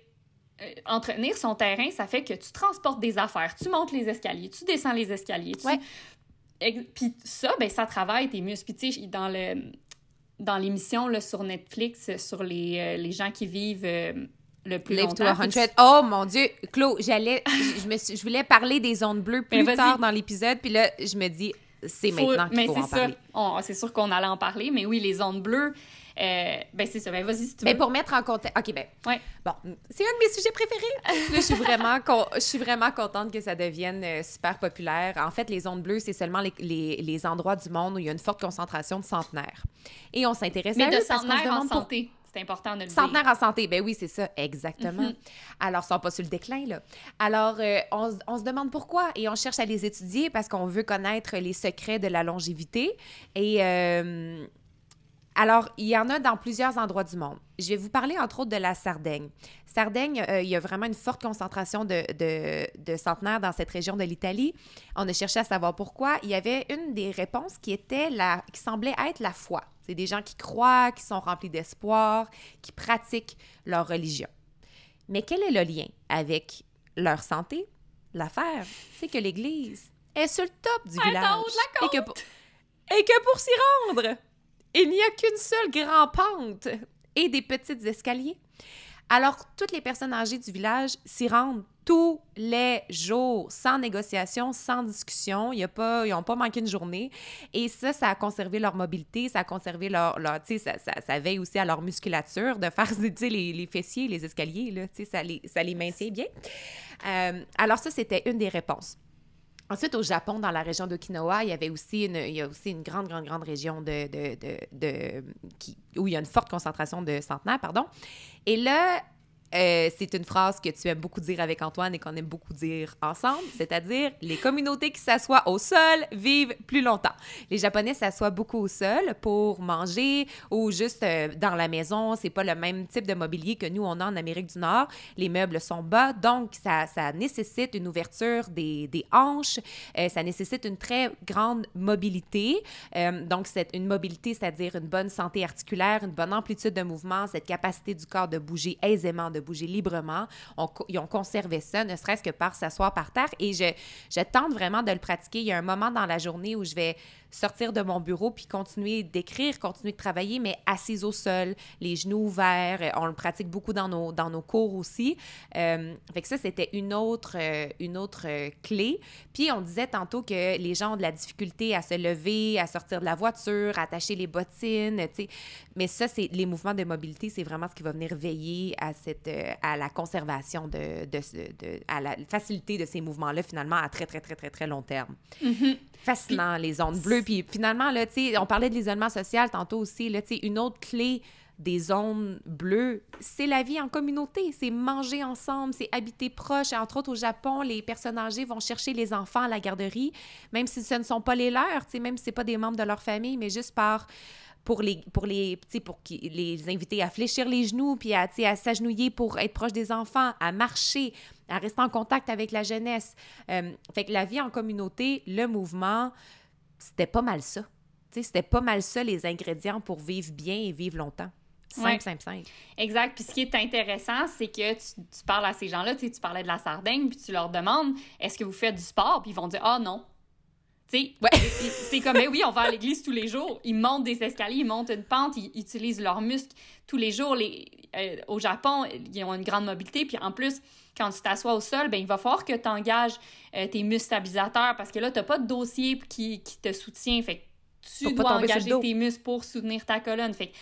euh, entretenir son terrain, ça fait que tu transportes des affaires, tu montes les escaliers, tu descends les escaliers. Tu... Puis ça, ben, ça travaille tes muscles. Puis tu sais, dans le dans l'émission sur Netflix sur les, euh, les gens qui vivent euh, le plus Live longtemps. To 100. Oh mon Dieu, Claude, j'allais, je, me je voulais parler des ondes bleues plus tard dans l'épisode, puis là, je me dis, c'est maintenant qu'il faut en parler. C'est sûr qu'on allait en parler, mais oui, les zones bleues, euh, ben c'est ça. Ben vas-y si tu veux. Mais pour mettre en contexte. OK, ben. Ouais. Bon, c'est un de mes sujets préférés. je suis vraiment, je suis vraiment contente que ça devienne euh, super populaire. En fait, les zones bleues, c'est seulement les, les, les, endroits du monde où il y a une forte concentration de centenaires. Et on s'intéresse à eux de centenaires en santé. C'est important de le Centenaire en santé, ben oui, c'est ça, exactement. Mhm. Alors, ils sont pas sur le déclin, là. Alors, euh, on, on, se demande pourquoi et on cherche à les étudier parce qu'on veut connaître les secrets de la longévité. Et euh, alors, il y en a dans plusieurs endroits du monde. Je vais vous parler entre autres de la Sardaigne. Sardaigne, euh, il y a vraiment une forte concentration de, de, centenaires dans cette région de l'Italie. On a cherché à savoir pourquoi. Il y avait une des réponses qui était la, qui semblait être la foi. C'est des gens qui croient, qui sont remplis d'espoir, qui pratiquent leur religion. Mais quel est le lien avec leur santé? L'affaire, c'est que l'Église est sur le top du village. et, que et que pour s'y rendre, il n'y a qu'une seule grande pente et des petits escaliers. Alors, toutes les personnes âgées du village s'y rendent tous les jours, sans négociation, sans discussion. Y a pas, ils n'ont pas manqué une journée. Et ça, ça a conservé leur mobilité, ça a conservé leur... leur ça, ça, ça, veille aussi à leur musculature de faire, les, les, fessiers, les escaliers, là, ça les, ça les maintient bien. Euh, alors ça, c'était une des réponses. Ensuite, au Japon, dans la région d'Okinawa, il y avait aussi une, il y a aussi une grande, grande, grande région de, de, de, qui, où il y a une forte concentration de centenaires, pardon. Et là, euh, c'est une phrase que tu aimes beaucoup dire avec Antoine et qu'on aime beaucoup dire ensemble, c'est-à-dire les communautés qui s'assoient au sol vivent plus longtemps. Les Japonais s'assoient beaucoup au sol pour manger ou juste euh, dans la maison. C'est pas le même type de mobilier que nous on a en Amérique du Nord. Les meubles sont bas, donc ça, nécessite une ouverture des, des hanches. Euh, ça nécessite une très grande mobilité. donc c'est une mobilité, c'est-à-dire une bonne santé articulaire, une bonne amplitude de mouvement, cette capacité du corps de bouger aisément, de bouger librement. ils ont conservé ça, ne serait-ce que par s'asseoir par terre. Et je, je tente vraiment de le pratiquer. Il y a un moment dans la journée où je vais sortir de mon bureau puis continuer d'écrire, continuer de travailler, mais assise au sol, les genoux ouverts. On le pratique beaucoup dans nos, dans nos cours aussi. Euh, fait que ça, c'était une autre, euh, une autre euh, clé. Puis on disait tantôt que les gens ont de la difficulté à se lever, à sortir de la voiture, à attacher les bottines, tu sais. Mais ça, c'est les mouvements de mobilité, c'est vraiment ce qui va venir veiller à, cette, à la conservation de, de, à la facilité de ces mouvements-là, finalement, à très, très, très, très, très long terme. Mm-hmm fascinant, les ondes bleues. Puis finalement, là, on parlait de l'isolement social tantôt aussi. Là, une autre clé des zones bleues, c'est la vie en communauté, c'est manger ensemble, c'est habiter proche. Entre autres, au Japon, les personnes âgées vont chercher les enfants à la garderie, même si ce ne sont pas les leurs, même si ce pas des membres de leur famille, mais juste par pour les pour les pour les inviter à fléchir les genoux puis à, à s'agenouiller pour être proche des enfants, à marcher, à rester en contact avec la jeunesse. Euh, fait que la vie en communauté, le mouvement, c'était pas mal ça. C'était pas mal ça les ingrédients pour vivre bien et vivre longtemps. Simple, simple, simple. Exact. Puis ce qui est intéressant, c'est que tu, tu, parles à ces gens-là, tu parlais de la Sardaigne, puis tu leur demandes est-ce que vous faites du sport? Puis ils vont dire ah non. Ouais. c'est comme, ben oui, on va à l'église tous les jours. Ils montent des escaliers, ils montent une pente, ils utilisent leurs muscles tous les jours. Les, euh, au Japon, ils ont une grande mobilité. Puis en plus, quand tu t'assois au sol, ben, il va falloir que tu engages euh, tes muscles stabilisateurs parce que là, tu n'as pas de dossier qui, qui, te soutient. Fait que tu dois engager tes muscles pour soutenir ta colonne. Fait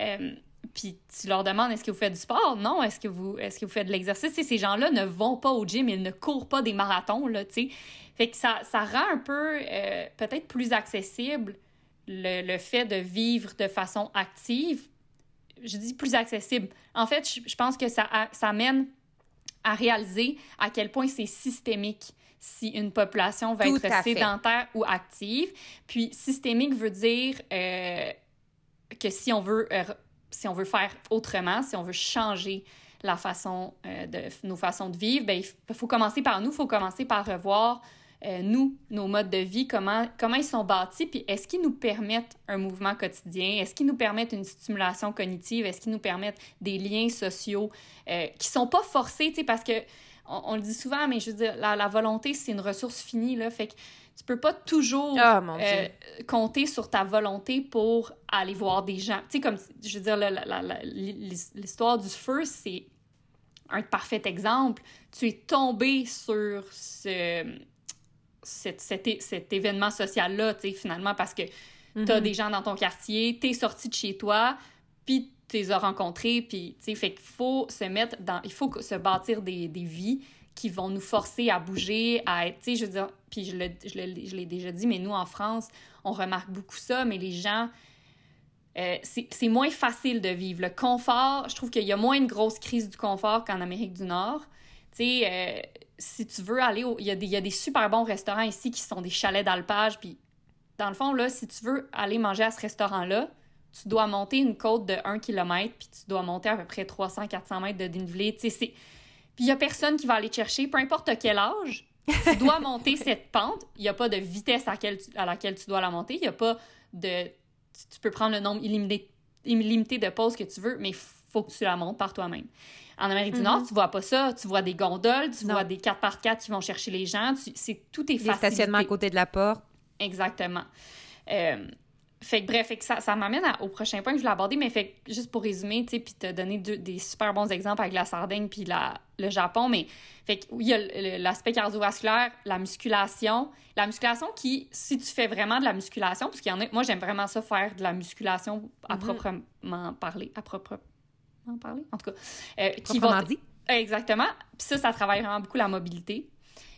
euh, puis tu leur demandes est-ce que vous faites du sport? Non, est-ce que vous est-ce que vous faites de l'exercice? Ces gens-là ne vont pas au gym, ils ne courent pas des marathons là, tu sais. Fait que ça, ça rend un peu euh, peut-être plus accessible le, le, fait de vivre de façon active. Je dis plus accessible. En fait, je, je pense que ça, ça amène à réaliser à quel point c'est systémique si une population va être sédentaire ou active. Puis systémique veut dire euh, que si on veut euh, si on veut faire autrement, si on veut changer la façon euh, de nos façons de vivre, ben, il faut commencer par nous, il faut commencer par revoir euh, nous, nos modes de vie, comment, comment ils sont bâtis, puis est-ce qu'ils nous permettent un mouvement quotidien, est-ce qu'ils nous permettent une stimulation cognitive, est-ce qu'ils nous permettent des liens sociaux euh, qui sont pas forcés, tu sais, parce que on, le dit souvent, mais je veux dire, la, la volonté, c'est une ressource finie, là, fait que tu peux pas toujours ah, euh, compter sur ta volonté pour aller voir des gens. Tu sais, comme, je veux dire, l'histoire du feu, c'est un parfait exemple. Tu es tombé sur ce cet, cet, événement social-là, finalement, parce que tu as mhm. des gens dans ton quartier, tu es sorti de chez toi, puis tu les as rencontrés, puis, tu sais, fait qu'il faut se mettre dans... Il faut se bâtir des, des vies qui vont nous forcer à bouger, à être, tu sais, je veux dire, puis je, je l'ai déjà dit, mais nous, en France, on remarque beaucoup ça, mais les gens... Euh, c'est moins facile de vivre. Le confort, je trouve qu'il y a moins une grosse crise du confort qu'en Amérique du Nord. Tu sais, euh, si tu veux aller au... Il y, a des, il y a des super bons restaurants ici qui sont des chalets d'alpage, puis dans le fond, là, si tu veux aller manger à ce restaurant-là, tu dois monter une côte de 1 km, puis tu dois monter à peu près 300-400 mètres de dénivelé. Tu sais, puis il n'y a personne qui va aller te chercher, peu importe quel âge, tu dois monter cette pente. Il n'y a pas de vitesse à, à, laquelle tu dois la monter. Il n'y a pas de... Tu peux prendre le nombre illimité, illimité de pauses que tu veux, mais il faut que tu la montes par toi-même. En Amérique du Nord, mm-hmm. tu vois pas ça. Tu vois des gondoles, tu vois des 4x4 qui vont chercher les gens. C'est tout est facile. Des stationnements à côté de la porte. Exactement. Euh, fait que bref, fait que ça, ça m'amène au prochain point que je voulais aborder, mais fait juste pour résumer, tu sais, puis te donner des super bons exemples avec la Sardaigne puis la, le Japon, mais fait que il y a l'aspect cardiovasculaire, la musculation, la musculation qui, si tu fais vraiment de la musculation, parce qu'il y en a, moi j'aime vraiment ça faire de la musculation à mm-hmm. proprement parler, à proprement parler, en tout cas, euh, qui va, dit. Exactement. Puis ça, ça travaille vraiment beaucoup la mobilité.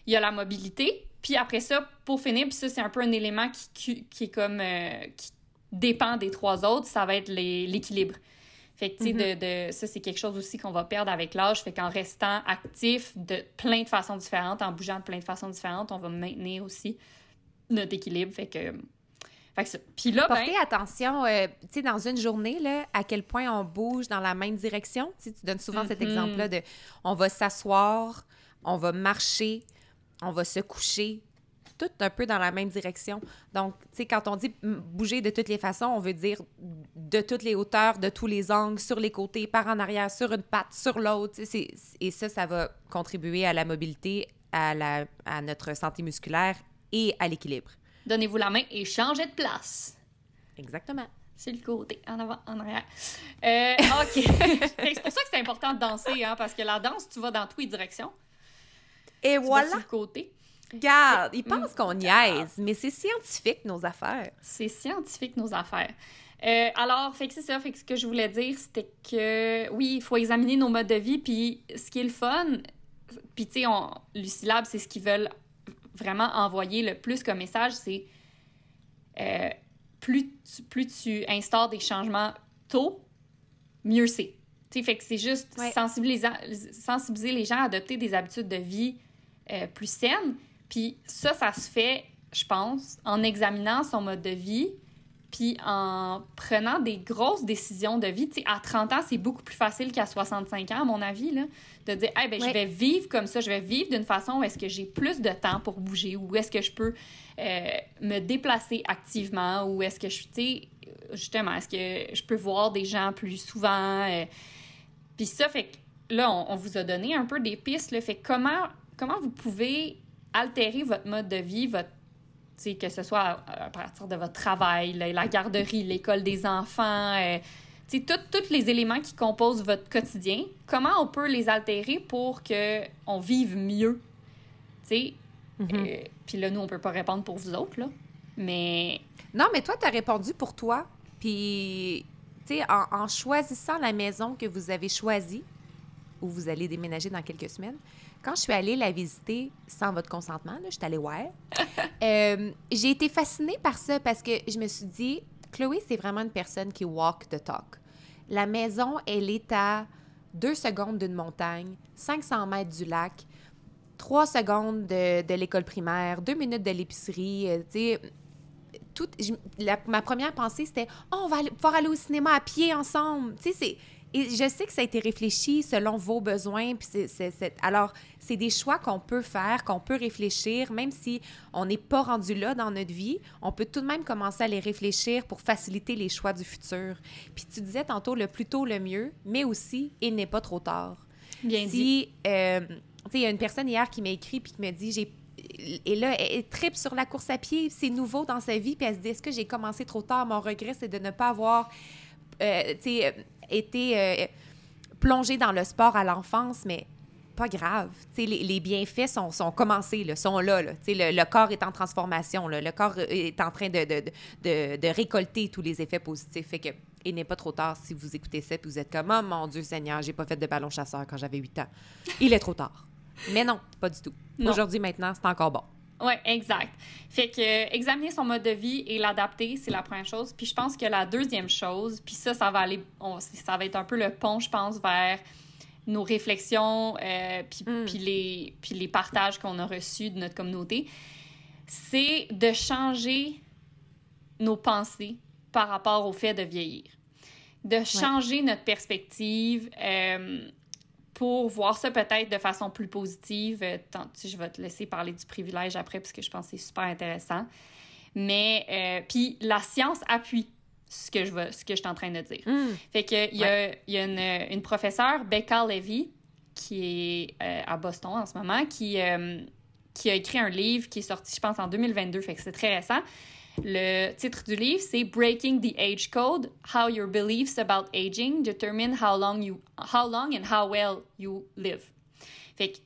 Il y a la mobilité, puis après ça, pour finir, puis ça, c'est un peu un élément qui, qui, est comme. Euh, qui dépend des trois autres, ça va être l'équilibre. Fait que, tu sais, mm-hmm. de, de, ça, c'est quelque chose aussi qu'on va perdre avec l'âge. Fait qu'en restant actif de plein de façons différentes, en bougeant de plein de façons différentes, on va maintenir aussi notre équilibre. Fait que. Puis là, Portez ben attention, euh, tu sais, dans une journée, là, à quel point on bouge dans la même direction. Tu donnes souvent cet mm-hmm. exemple-là de on va s'asseoir, on va marcher, on va se coucher, tout un peu dans la même direction. Donc, tu sais, quand on dit bouger de toutes les façons, on veut dire de toutes les hauteurs, de tous les angles, sur les côtés, par en arrière, sur une patte, sur l'autre. Et ça, ça va contribuer à la mobilité, à, la, à notre santé musculaire et à l'équilibre. Donnez-vous la main et changez de place. Exactement. C'est le côté, en avant, en arrière. Euh, OK. c'est pour ça que c'est important de danser, hein, parce que la danse, tu vas dans toutes les directions. Et voilà. sur le côté. Regarde, ils pensent qu'on niaise, mais c'est scientifique, nos affaires. C'est scientifique, nos affaires. Euh, alors, fait que c'est ça. Fait que ce que je voulais dire, c'était que oui, il faut examiner nos modes de vie. Puis ce qui est le fun, puis tu sais, Lucilab, c'est ce qu'ils veulent vraiment envoyer le plus comme message, c'est euh, plus, tu, plus tu instaures des changements tôt, mieux c'est. Fait que c'est juste sensibiliser, sensibiliser les gens à adopter des habitudes de vie euh, plus saines. Puis ça, ça se fait, je pense, en examinant son mode de vie, puis en prenant des grosses décisions de vie. Tu sais, à 30 ans, c'est beaucoup plus facile qu'à 65 ans, à mon avis, là, de dire, hey, ben, je vais vivre comme ça, je vais vivre d'une façon où est-ce que j'ai plus de temps pour bouger, ou est-ce que je peux euh, me déplacer activement, ou est-ce que je suis, tu sais, justement, est-ce que je peux voir des gens plus souvent. Euh, puis ça, fait que là, on, on, vous a donné un peu des pistes, là, fait comment, comment vous pouvez altérer votre mode de vie, votre que ce soit à, partir de votre travail, la, garderie, l'école des enfants, euh, tous les éléments qui composent votre quotidien, comment on peut les altérer pour qu'on vive mieux? Mm-hmm. Euh, puis là, nous, on peut pas répondre pour vous autres, là. Mais. Non, mais toi, tu as répondu pour toi. Puis, tu sais, en, en, choisissant la maison que vous avez choisie, où vous allez déménager dans quelques semaines, quand je suis allée la visiter sans votre consentement, là, je suis allée voir, euh, j'ai été fascinée par ça parce que je me suis dit, Chloé, c'est vraiment une personne qui walk the talk. La maison, elle est à deux secondes d'une montagne, 500 mètres du lac, trois secondes de, l'école primaire, deux minutes de l'épicerie. Euh, tu sais, tout, ma première pensée, c'était oh, on va pouvoir aller au cinéma à pied ensemble. Tu sais, c'est et je sais que ça a été réfléchi selon vos besoins. Puis Alors, c'est des choix qu'on peut faire, qu'on peut réfléchir, même si on n'est pas rendu là dans notre vie, on peut tout de même commencer à les réfléchir pour faciliter les choix du futur. Puis tu disais tantôt le plus tôt le mieux, mais aussi il n'est pas trop tard. Bien si, dit. Euh, il y a une personne hier qui m'a écrit puis qui me dit j'ai et là, elle tripe sur la course à pied, c'est nouveau dans sa vie, puis elle se dit est-ce que j'ai commencé trop tard? Mon regret, c'est de ne pas avoir euh, été euh, plongée dans le sport à l'enfance, mais pas grave. Les, les, bienfaits sont, sont commencés, là, sont là. là. Le, le, corps est en transformation. Là. Le corps est en train de, de, de, de, récolter tous les effets positifs. Fait que, il n'est pas trop tard si vous écoutez ça et vous êtes comme « Oh mon Dieu Seigneur, j'ai pas fait de ballon chasseur quand j'avais 8 ans. » Il est trop tard. Mais non, pas du tout. Aujourd'hui, maintenant, c'est encore bon. Oui, exact. Fait que examiner son mode de vie et l'adapter, c'est la première chose. Puis je pense que la deuxième chose, puis ça, ça va aller, ça va être un peu le pont, je pense, vers nos réflexions, euh, puis, mm. puis, les, puis les partages qu'on a reçus de notre communauté, c'est de changer nos pensées par rapport au fait de vieillir. De changer notre perspective. Euh, pour voir ça peut-être de façon plus positive. Euh, tant, je vais te laisser parler du privilège après parce que je pense que c'est super intéressant. Mais euh, puis la science appuie ce que je veux, ce que je suis en train de dire. Hmm. Fait que il y a, y a une, une, professeure Becca Levy qui est euh, à Boston en ce moment qui qui a écrit un livre qui est sorti je pense en 2022 fait que c'est très récent le titre du livre, c'est Breaking the Age Code: How Your Beliefs About Aging Determine How Long you, how long and how well you live. Fait que,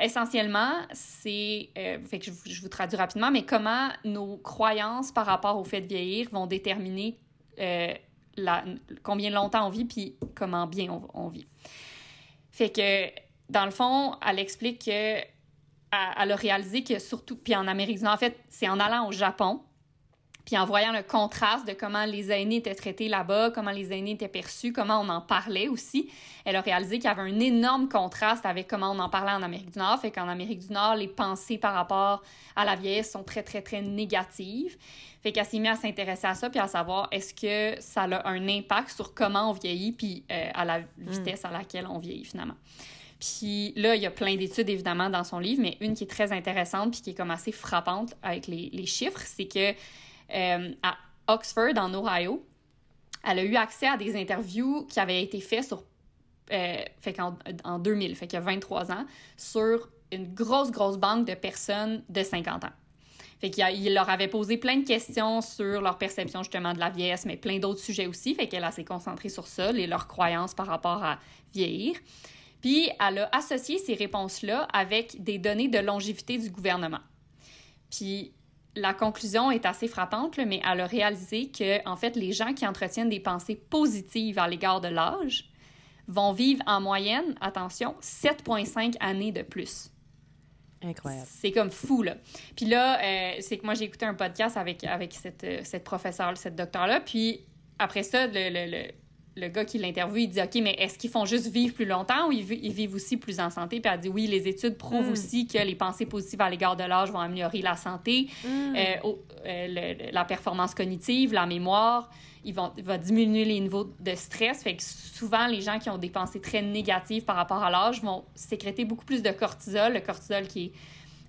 essentiellement, c'est, euh, fait que je, vous traduis rapidement, mais comment nos croyances par rapport au fait de vieillir vont déterminer euh, la, combien longtemps on vit puis comment bien on, vit. Fait que, dans le fond, elle explique que elle a réalisé que surtout, puis en Amérique du Nord, en fait, c'est en allant au Japon puis en voyant le contraste de comment les aînés étaient traités là-bas, comment les aînés étaient perçus, comment on en parlait aussi, elle a réalisé qu'il y avait un énorme contraste avec comment on en parlait en Amérique du Nord. Fait qu'en Amérique du Nord, les pensées par rapport à la vieillesse sont très, très, très négatives. Fait qu'elle s'est mise à s'intéresser à ça, puis à savoir est-ce que ça a un impact sur comment on vieillit, puis euh, à la vitesse à laquelle on vieillit finalement. Puis là, il y a plein d'études, évidemment, dans son livre, mais une qui est très intéressante puis qui est comme assez frappante avec les, les chiffres, c'est que à Oxford, en Ohio. Elle a eu accès à des interviews qui avaient été faites sur, euh, fait en, en 2000, fait qu'il y a 23 ans, sur une grosse, grosse banque de personnes de 50 ans. Fait qu'il leur avait posé plein de questions sur leur perception justement de la vieillesse, mais plein d'autres sujets aussi. Fait qu'elle s'est concentrée sur ça, et leurs croyances par rapport à vieillir. Puis elle a associé ces réponses-là avec des données de longévité du gouvernement. Puis la conclusion est assez frappante, mais elle a réalisé que, en fait, les gens qui entretiennent des pensées positives à l'égard de l'âge vont vivre en moyenne, attention, 7,5 années de plus. Incroyable. C'est comme fou, là. Puis là, euh, c'est que moi, j'ai écouté un podcast avec, avec cette, euh, cette professeure, cette docteur-là. Puis après ça, le, le gars qui l'interviewe, il dit OK, mais est-ce qu'ils font juste vivre plus longtemps ou ils, vivent aussi plus en santé? Puis elle dit Oui, les études prouvent hmm. aussi que les pensées positives à l'égard de l'âge vont améliorer la santé, hmm. euh, euh, la performance cognitive, la mémoire. Ils vont va diminuer les niveaux de stress. Fait que souvent, les gens qui ont des pensées très négatives par rapport à l'âge vont sécréter beaucoup plus de cortisol, le cortisol qui est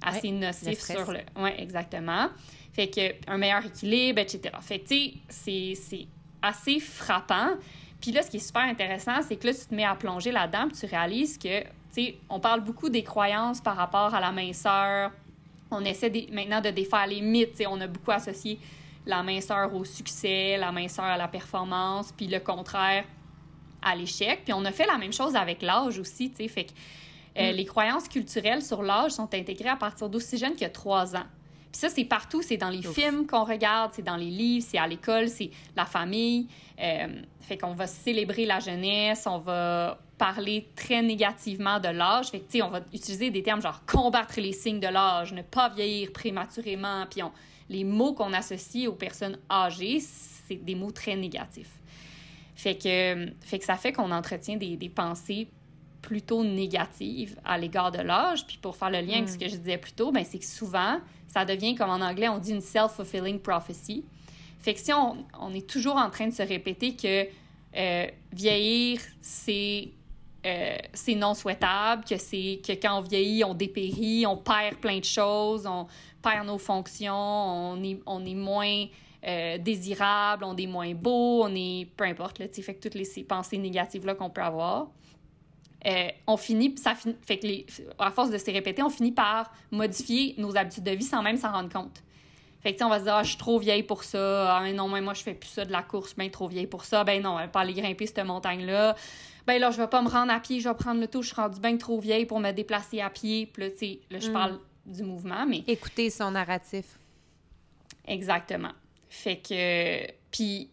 assez nocif sur le. Oui, exactement. Fait que un meilleur équilibre, etc. Fait que, tu sais, c'est assez frappant. Puis là, ce qui est super intéressant, c'est que là, tu te mets à plonger là-dedans, puis tu réalises que, tu sais, on parle beaucoup des croyances par rapport à la minceur. On essaie maintenant de défaire les mythes. on a beaucoup associé la minceur au succès, la minceur à la performance, puis le contraire à l'échec. Puis on a fait la même chose avec l'âge aussi, tu sais. Fait que euh, mm. les croyances culturelles sur l'âge sont intégrées à partir d'aussi jeune que trois ans. Puis ça, c'est partout. C'est dans les films qu'on regarde, c'est dans les livres, c'est à l'école, c'est la famille. Euh, fait qu'on va célébrer la jeunesse, on va parler très négativement de l'âge. Fait que, tu sais, on va utiliser des termes genre combattre les signes de l'âge, ne pas vieillir prématurément. Puis on, les mots qu'on associe aux personnes âgées, c'est des mots très négatifs. Fait que, fait que ça fait qu'on entretient des, des pensées plutôt négatives à l'égard de l'âge. Puis pour faire le lien avec ce mm. que je disais plus tôt, ben c'est que souvent, ça devient, comme en anglais, on dit une self-fulfilling prophecy. Fait que si on, on, est toujours en train de se répéter que euh, vieillir, c'est euh, c'est non souhaitable, que c'est que quand on vieillit, on dépérit, on perd plein de choses, on perd nos fonctions, on est, on est moins euh, désirable, on est moins beau, on est peu importe là, fait que toutes les ces pensées négatives là qu'on peut avoir. On finit, ça fait que les, à force de se répéter, on finit par modifier nos habitudes de vie sans même s'en rendre compte. Fait que, on va se dire, ah, je suis trop vieille pour ça. Ah, non, mais moi, je fais plus ça de la course, ben trop vieille pour ça. Ben non, pas aller grimper cette montagne-là. Ben là, je vais pas me rendre à pied, je vais prendre le tour, je suis rendue bien trop vieille pour me déplacer à pied. Puis là, tu sais, là, je Mm. parle du mouvement, mais. Écoutez son narratif. Exactement. Fait que. Puis.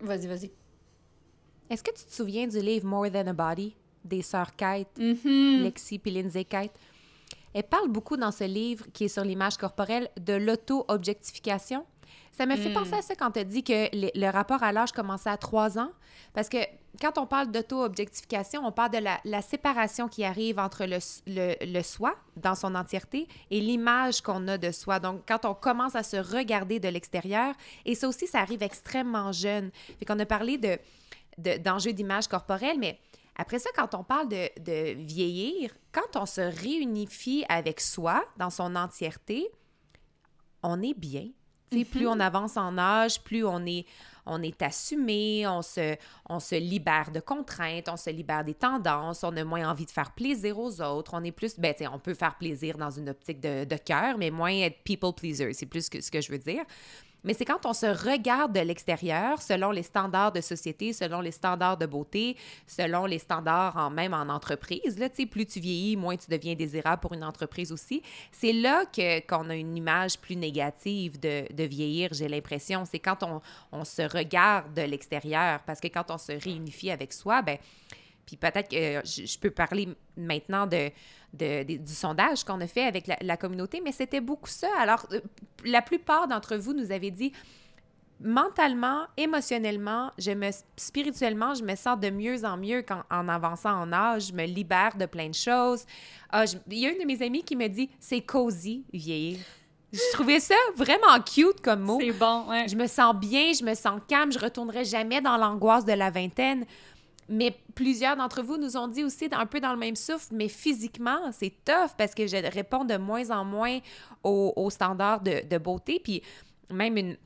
Vas-y, vas-y. Est-ce que tu te souviens du livre More Than a Body? Des sœurs Kate, Mhm. Lexi puis Lindsay Kate? Elle parle beaucoup dans ce livre qui est sur l'image corporelle de l'auto-objectification. Ça me fait Mm. penser à ça quand tu as dit que le, le rapport à l'âge commençait à 3 ans. Parce que quand on parle d'auto-objectification, on parle de la, la séparation qui arrive entre le, le, le soi dans son entièreté et l'image qu'on a de soi. Donc, quand on commence à se regarder de l'extérieur, et ça aussi, ça arrive extrêmement jeune. Fait qu'on a parlé de, de- d'enjeux d'image corporelle, mais après ça, quand on parle de, de vieillir, quand on se réunifie avec soi dans son entièreté, on est bien. Plus on avance en âge, plus on est, on est assumé, on se, on se libère de contraintes, on se libère des tendances, on a moins envie de faire plaisir aux autres, on est plus, ben, on peut faire plaisir dans une optique de, de cœur, mais moins être people pleaser, c'est plus que, ce que je veux dire. Mais c'est quand on se regarde de l'extérieur, selon les standards de société, selon les standards de beauté, selon les standards en, même en entreprise. Là, plus tu vieillis, moins tu deviens désirable pour une entreprise aussi. C'est là que, qu'on a une image plus négative de, de vieillir, j'ai l'impression. C'est quand on, on se regarde de l'extérieur. Parce que quand on se réunifie avec soi, ben puis peut-être que je peux parler maintenant de, de- de- du sondage qu'on a fait avec la, la communauté, mais c'était beaucoup ça. Alors, euh, la plupart d'entre vous nous avez dit mentalement, émotionnellement, je me, spirituellement, je me sens de mieux en mieux quand, en avançant en âge. Je me libère de plein de choses. Ah, je- il y a une de mes amies qui me dit c'est cosy vieillir. Je trouvais ça vraiment cute comme mot. C'est bon, ouais. Je me sens bien, je me sens calme, je retournerai jamais dans l'angoisse de la vingtaine. Mais plusieurs d'entre vous nous ont dit aussi un peu dans le même souffle, mais physiquement, c'est tough parce que je réponds de moins en moins aux, standards de, beauté. Puis même une,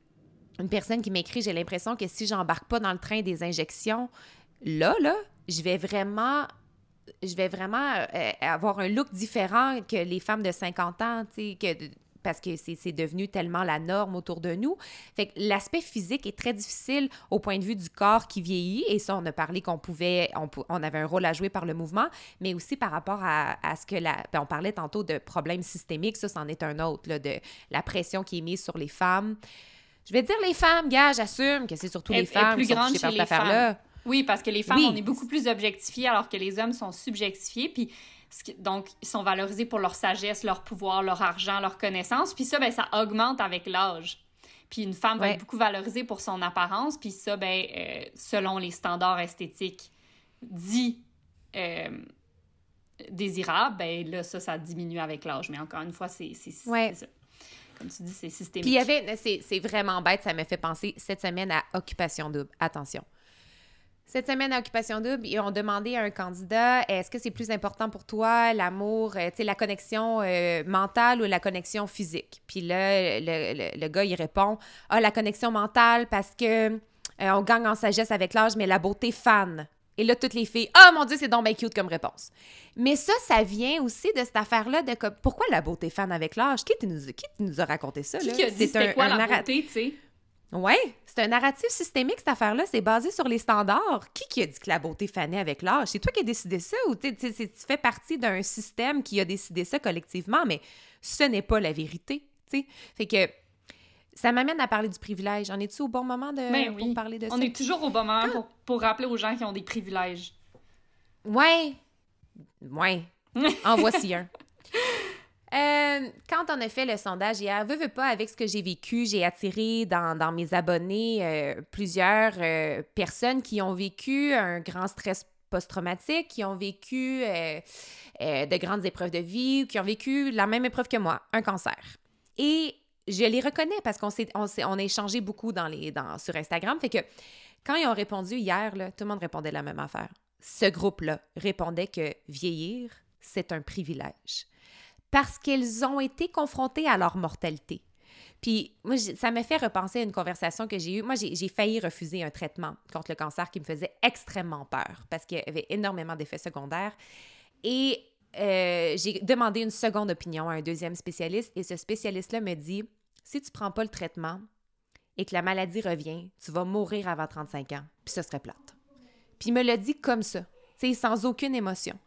une personne qui m'écrit, j'ai l'impression que si j'embarque pas dans le train des injections, là, là, je vais vraiment je vais vraiment euh, avoir un look différent que les femmes de 50 ans, tu sais, que parce que c'est devenu tellement la norme autour de nous. Fait que l'aspect physique est très difficile au point de vue du corps qui vieillit. Et ça, on a parlé qu'on pouvait, on, avait un rôle à jouer par le mouvement, mais aussi par rapport à, à ce que la. ben, on parlait tantôt de problèmes systémiques, ça, c'en est un autre, là, de la pression qui est mise sur les femmes. Je vais dire les femmes, gars, j'assume que c'est surtout Elle- les femmes plus qui sont touchées par cette affaire-là. Oui, parce que les femmes, Oui. on est beaucoup plus objectifiées alors que les hommes sont subjectifiés. Puis, donc, ils sont valorisés pour leur sagesse, leur pouvoir, leur argent, leur connaissance. Puis ça, ben, ça augmente avec l'âge. Puis une femme va être beaucoup valorisée pour son apparence. Puis ça, ben, euh, selon les standards esthétiques dits euh, désirables, ben là, ça, ça diminue avec l'âge. Mais encore une fois, c'est Ouais. ça. Comme tu dis, c'est systémique. Puis il y avait, c'est vraiment bête, ça me fait penser cette semaine à Occupation Double. Attention. Cette semaine à Occupation Double, ils ont demandé à un candidat est-ce que c'est plus important pour toi l'amour, euh, la connexion euh, mentale ou la connexion physique? Puis là, le, le- le gars, il répond ah, la connexion mentale parce que euh, on gagne en sagesse avec l'âge, mais la beauté fan. Et là, toutes les filles, ah mon Dieu, c'est donc bien cute comme réponse. Mais ça, ça vient aussi de cette affaire-là de pourquoi la beauté fan avec l'âge? Qui, nous, qui nous a raconté ça? Là? qui a dit c'était quoi un la beauté, tu sais? Oui, c'est un narratif systémique, cette affaire-là. C'est basé sur les standards. Qui qui a dit que la beauté fanait avec l'âge? C'est toi qui as décidé ça ou tu fais partie d'un système qui a décidé ça collectivement, mais ce n'est pas la vérité. tu sais. Fait que ça m'amène à parler du privilège. En es-tu au bon moment de, Ben pour parler de ça? On est toujours au bon moment pour, pour rappeler aux gens qui ont des privilèges. Ouais. Ouais. En voici un. Euh, quand on a fait le sondage hier, veux, veux pas, avec ce que j'ai vécu, j'ai attiré dans, mes abonnés euh, plusieurs euh, personnes qui ont vécu un grand stress post-traumatique, qui ont vécu de grandes épreuves de vie, qui ont vécu la même épreuve que moi, un cancer. Et je les reconnais parce qu'on on on a échangé beaucoup dans les, dans, sur Instagram. Fait que quand ils ont répondu hier, là, tout le monde répondait la même affaire. Ce groupe-là répondait que vieillir, c'est un privilège. Parce qu'ils ont été confrontés à leur mortalité. Puis, moi, ça me fait repenser à une conversation que j'ai eue. Moi, j'ai j'ai failli refuser un traitement contre le cancer qui me faisait extrêmement peur parce qu'il y avait énormément d'effets secondaires. Et euh, j'ai demandé une seconde opinion à un deuxième spécialiste et ce spécialiste-là me dit si tu prends pas le traitement et que la maladie revient, tu vas mourir avant 35 ans, puis ce serait plate. Puis il me l'a dit comme ça, tu sais, sans aucune émotion.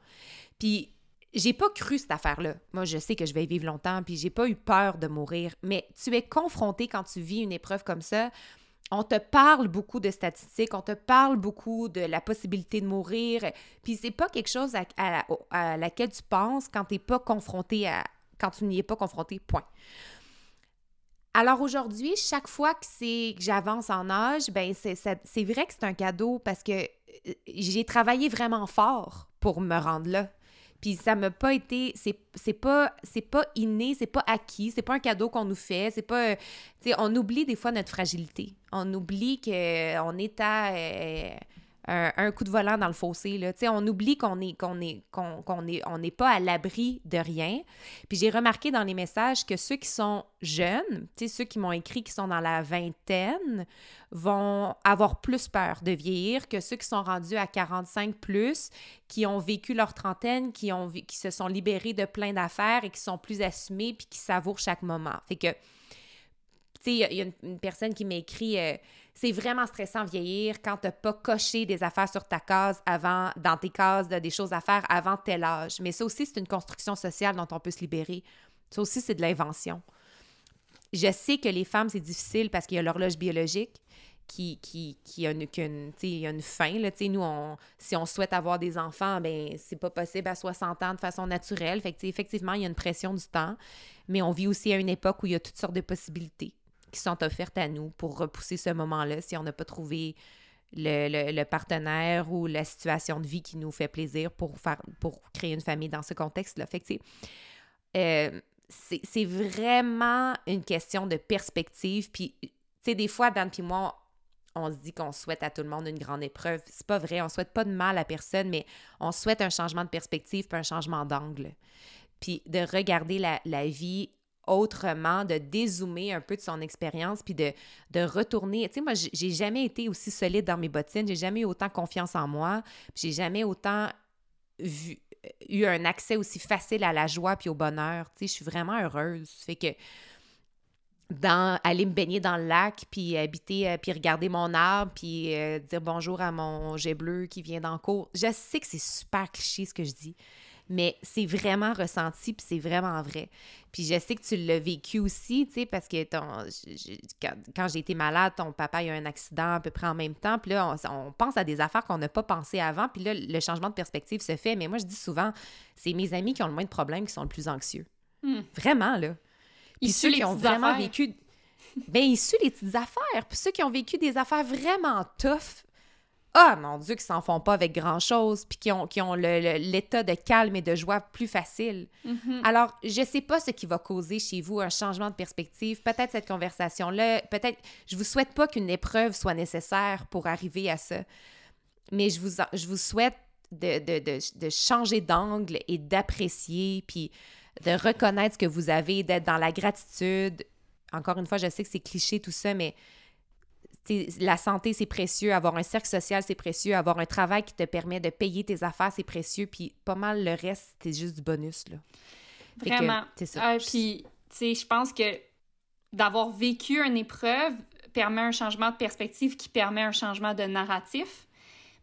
Puis j'ai pas cru cette affaire-là. Moi, je sais que je vais vivre longtemps, puis j'ai pas eu peur de mourir. Mais tu es confronté quand tu vis une épreuve comme ça. On te parle beaucoup de statistiques, on te parle beaucoup de la possibilité de mourir. Puis c'est pas quelque chose à, laquelle tu penses quand t'es pas confronté à, quand tu n'y es pas confronté. Point. Alors aujourd'hui, chaque fois que c'est que j'avance en âge, ben c'est vrai que c'est un cadeau parce que euh, j'ai travaillé vraiment fort pour me rendre là. Puis ça m'a pas été c'est pas c'est pas inné, c'est pas acquis, c'est pas un cadeau qu'on nous fait, c'est pas euh, tu sais on oublie des fois notre fragilité. On oublie que euh, on est à un, coup de volant dans le fossé. Là. On oublie qu'on est qu'on est n'est pas à l'abri de rien. Puis j'ai remarqué dans les messages que ceux qui sont jeunes, ceux qui m'ont écrit qui sont dans la vingtaine, vont avoir plus peur de vieillir que ceux qui sont rendus à 45 plus, qui ont vécu leur trentaine, qui se sont libérés de plein d'affaires et qui sont plus assumés puis qui savourent chaque moment. Fait que tu sais, il y, a une, personne qui m'a écrit euh, c'est vraiment stressant vieillir quand tu n'as pas coché des affaires sur ta case avant, dans tes cases, des choses à faire avant tel âge. Mais ça aussi, c'est une construction sociale dont on peut se libérer. Ça aussi, c'est de l'invention. Je sais que les femmes, c'est difficile parce qu'il y a l'horloge biologique qui, qui, qui a une, y a une fin. Là, nous, si on souhaite avoir des enfants, ben c'est pas possible à 60 ans de façon naturelle. Effectivement, il y a une pression du temps, mais on vit aussi à une époque où il y a toutes sortes de possibilités qui sont offertes à nous pour repousser ce moment-là si on n'a pas trouvé le, partenaire ou la situation de vie qui nous fait plaisir pour, faire, pour créer une famille dans ce contexte-là. Euh, c'est vraiment une question de perspective. Puis, tu sais, des fois, Dan puis moi, on se dit qu'on souhaite à tout le monde une grande épreuve. C'est pas vrai, on souhaite pas de mal à personne, mais on souhaite un changement de perspective puis un changement d'angle. Puis de regarder la, la vie autrement, de dézoomer un peu de son expérience, puis de, retourner. Tu sais, moi, j'ai jamais été aussi solide dans mes bottines, j'ai jamais eu autant confiance en moi, j'ai jamais autant eu un accès aussi facile à la joie puis au bonheur. Tu sais, je suis vraiment heureuse. Fait que dans aller me baigner dans le lac, puis habiter, euh, puis regarder mon arbre, puis euh, dire bonjour à mon jet bleu qui vient d'en cours. Je sais que c'est super cliché ce que je dis, mais c'est vraiment ressenti, puis c'est vraiment vrai. Puis je sais que tu l'as vécu aussi, tu sais, parce que ton, quand, j'ai été malade, ton papa a eu un accident à peu près en même temps, puis là, on, pense à des affaires qu'on n'a pas pensé avant, puis là, le changement de perspective se fait. Mais moi, je dis souvent, c'est mes amis qui ont le moins de problèmes qui sont le plus anxieux. Hmm. Vraiment, là. Puis ceux qui ont vraiment vécu... Bien, issus les petites affaires. Puis ceux qui ont vécu des affaires vraiment tough, ah, mon Dieu, qui s'en font pas avec grand-chose, puis qui ont, qui ont l'état de calme et de joie plus facile. Mm-hmm. Alors, je sais pas ce qui va causer chez vous un changement de perspective. Peut-être cette conversation-là, peut-être, je vous souhaite pas qu'une épreuve soit nécessaire pour arriver à ça, mais je vous, je vous souhaite de, de, de, de changer d'angle et d'apprécier, puis de reconnaître ce que vous avez, d'être dans la gratitude. Encore une fois, je sais que c'est cliché tout ça, mais la santé, c'est précieux. Avoir un cercle social, c'est précieux. Avoir un travail qui te permet de payer tes affaires, c'est précieux. Puis pas mal le reste, c'est juste du bonus. Là. Vraiment. C'est ça. Ah, puis, tu sais, je pense que d'avoir vécu une épreuve permet un changement de perspective qui permet un changement de narratif.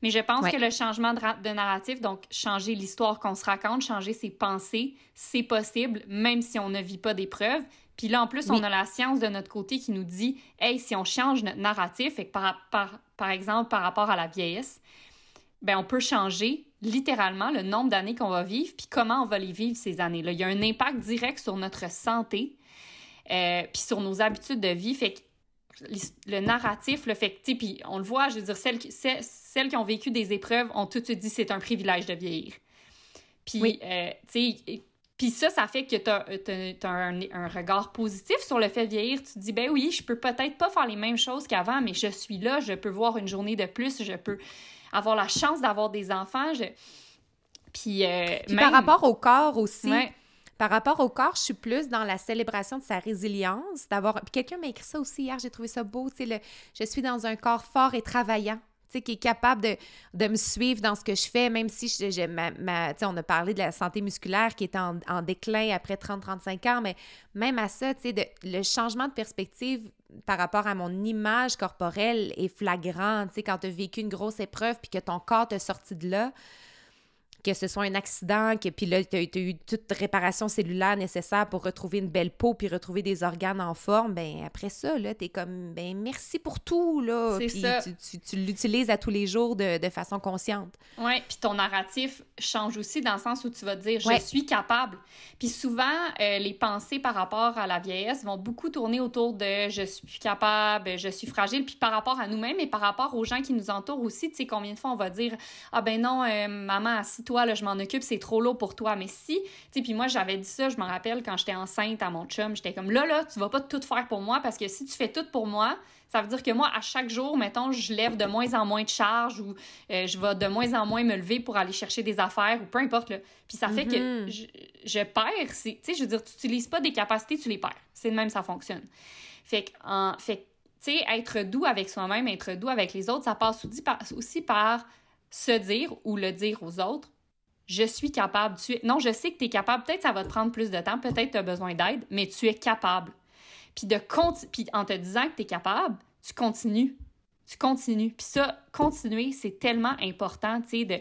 Mais je pense que le changement de, de, narratif, donc changer l'histoire qu'on se raconte, changer ses pensées, c'est possible, même si on ne vit pas d'épreuve. Puis là, en plus, on a la science de notre côté qui nous dit, hey, si on change notre narratif, et par, par, par exemple, par rapport à la vieillesse, ben on peut changer littéralement le nombre d'années qu'on va vivre, puis comment on va les vivre ces années-là. Il y a un impact direct sur notre santé, euh, puis sur nos habitudes de vie. Fait que le narratif, le fait que, puis on le voit, je veux dire, celles, celles qui ont vécu des épreuves ont tout de suite dit c'est un privilège de vieillir. Puis, euh, tu sais, puis ça, ça fait que tu as, un, regard positif sur le fait de vieillir. Tu te dis, ben oui, je peux peut-être pas faire les mêmes choses qu'avant, mais je suis là, je peux voir une journée de plus, je peux avoir la chance d'avoir des enfants. Puis, euh, par rapport au corps aussi. Par rapport au corps, je suis plus dans la célébration de sa résilience, d'avoir. Puis quelqu'un m'a écrit ça aussi hier, j'ai trouvé ça beau. Tu sais, je suis dans un corps fort et travaillant qui est capable de, de, me suivre dans ce que je fais, même si j'ai ma, ma on a parlé de la santé musculaire qui est en, déclin après 30-35 ans, mais même à ça, sais, le changement de perspective par rapport à mon image corporelle est flagrant, quand tu as vécu une grosse épreuve puis que ton corps t'a sorti de là, que ce soit un accident, que puis là, tu as, eu toute réparation cellulaire nécessaire pour retrouver une belle peau puis retrouver des organes en forme, ben après ça, là, tu es comme, ben merci pour tout, là. Puis ça. tu, tu, l'utilises à tous les jours de, de façon consciente. Oui, puis ton narratif change aussi dans le sens où tu vas dire, je suis capable. Puis souvent, euh, les pensées par rapport à la vieillesse vont beaucoup tourner autour de je suis capable, je suis fragile, puis par rapport à nous-mêmes et par rapport aux gens qui nous entourent aussi, tu sais, combien de fois on va dire, ah ben non, euh, maman, assis toi, là, je m'en occupe, c'est trop lourd pour toi. Mais si, tu sais, puis moi, j'avais dit ça, je me rappelle quand j'étais enceinte à mon chum, j'étais comme là, là, tu vas pas tout faire pour moi parce que si tu fais tout pour moi, ça veut dire que moi, à chaque jour, mettons, je lève de moins en moins de charges ou euh, je vais de moins en moins me lever pour aller chercher des affaires ou peu importe. Là. Puis ça fait que mm-hmm. je, perds. Tu sais, je veux dire, tu n'utilises pas des capacités, tu les perds. C'est de même, ça fonctionne. Fait que, en, fait tu sais, être doux avec soi-même, être doux avec les autres, ça passe aussi par, aussi par se dire ou le dire aux autres je suis capable. Tu es... Non, je sais que tu es capable. Peut-être ça va te prendre plus de temps, peut-être tu as besoin d'aide, mais tu es capable. Puis, de Puis en te disant que tu es capable, tu continues. Tu continues. Puis ça, continuer, c'est tellement important, tu sais, de...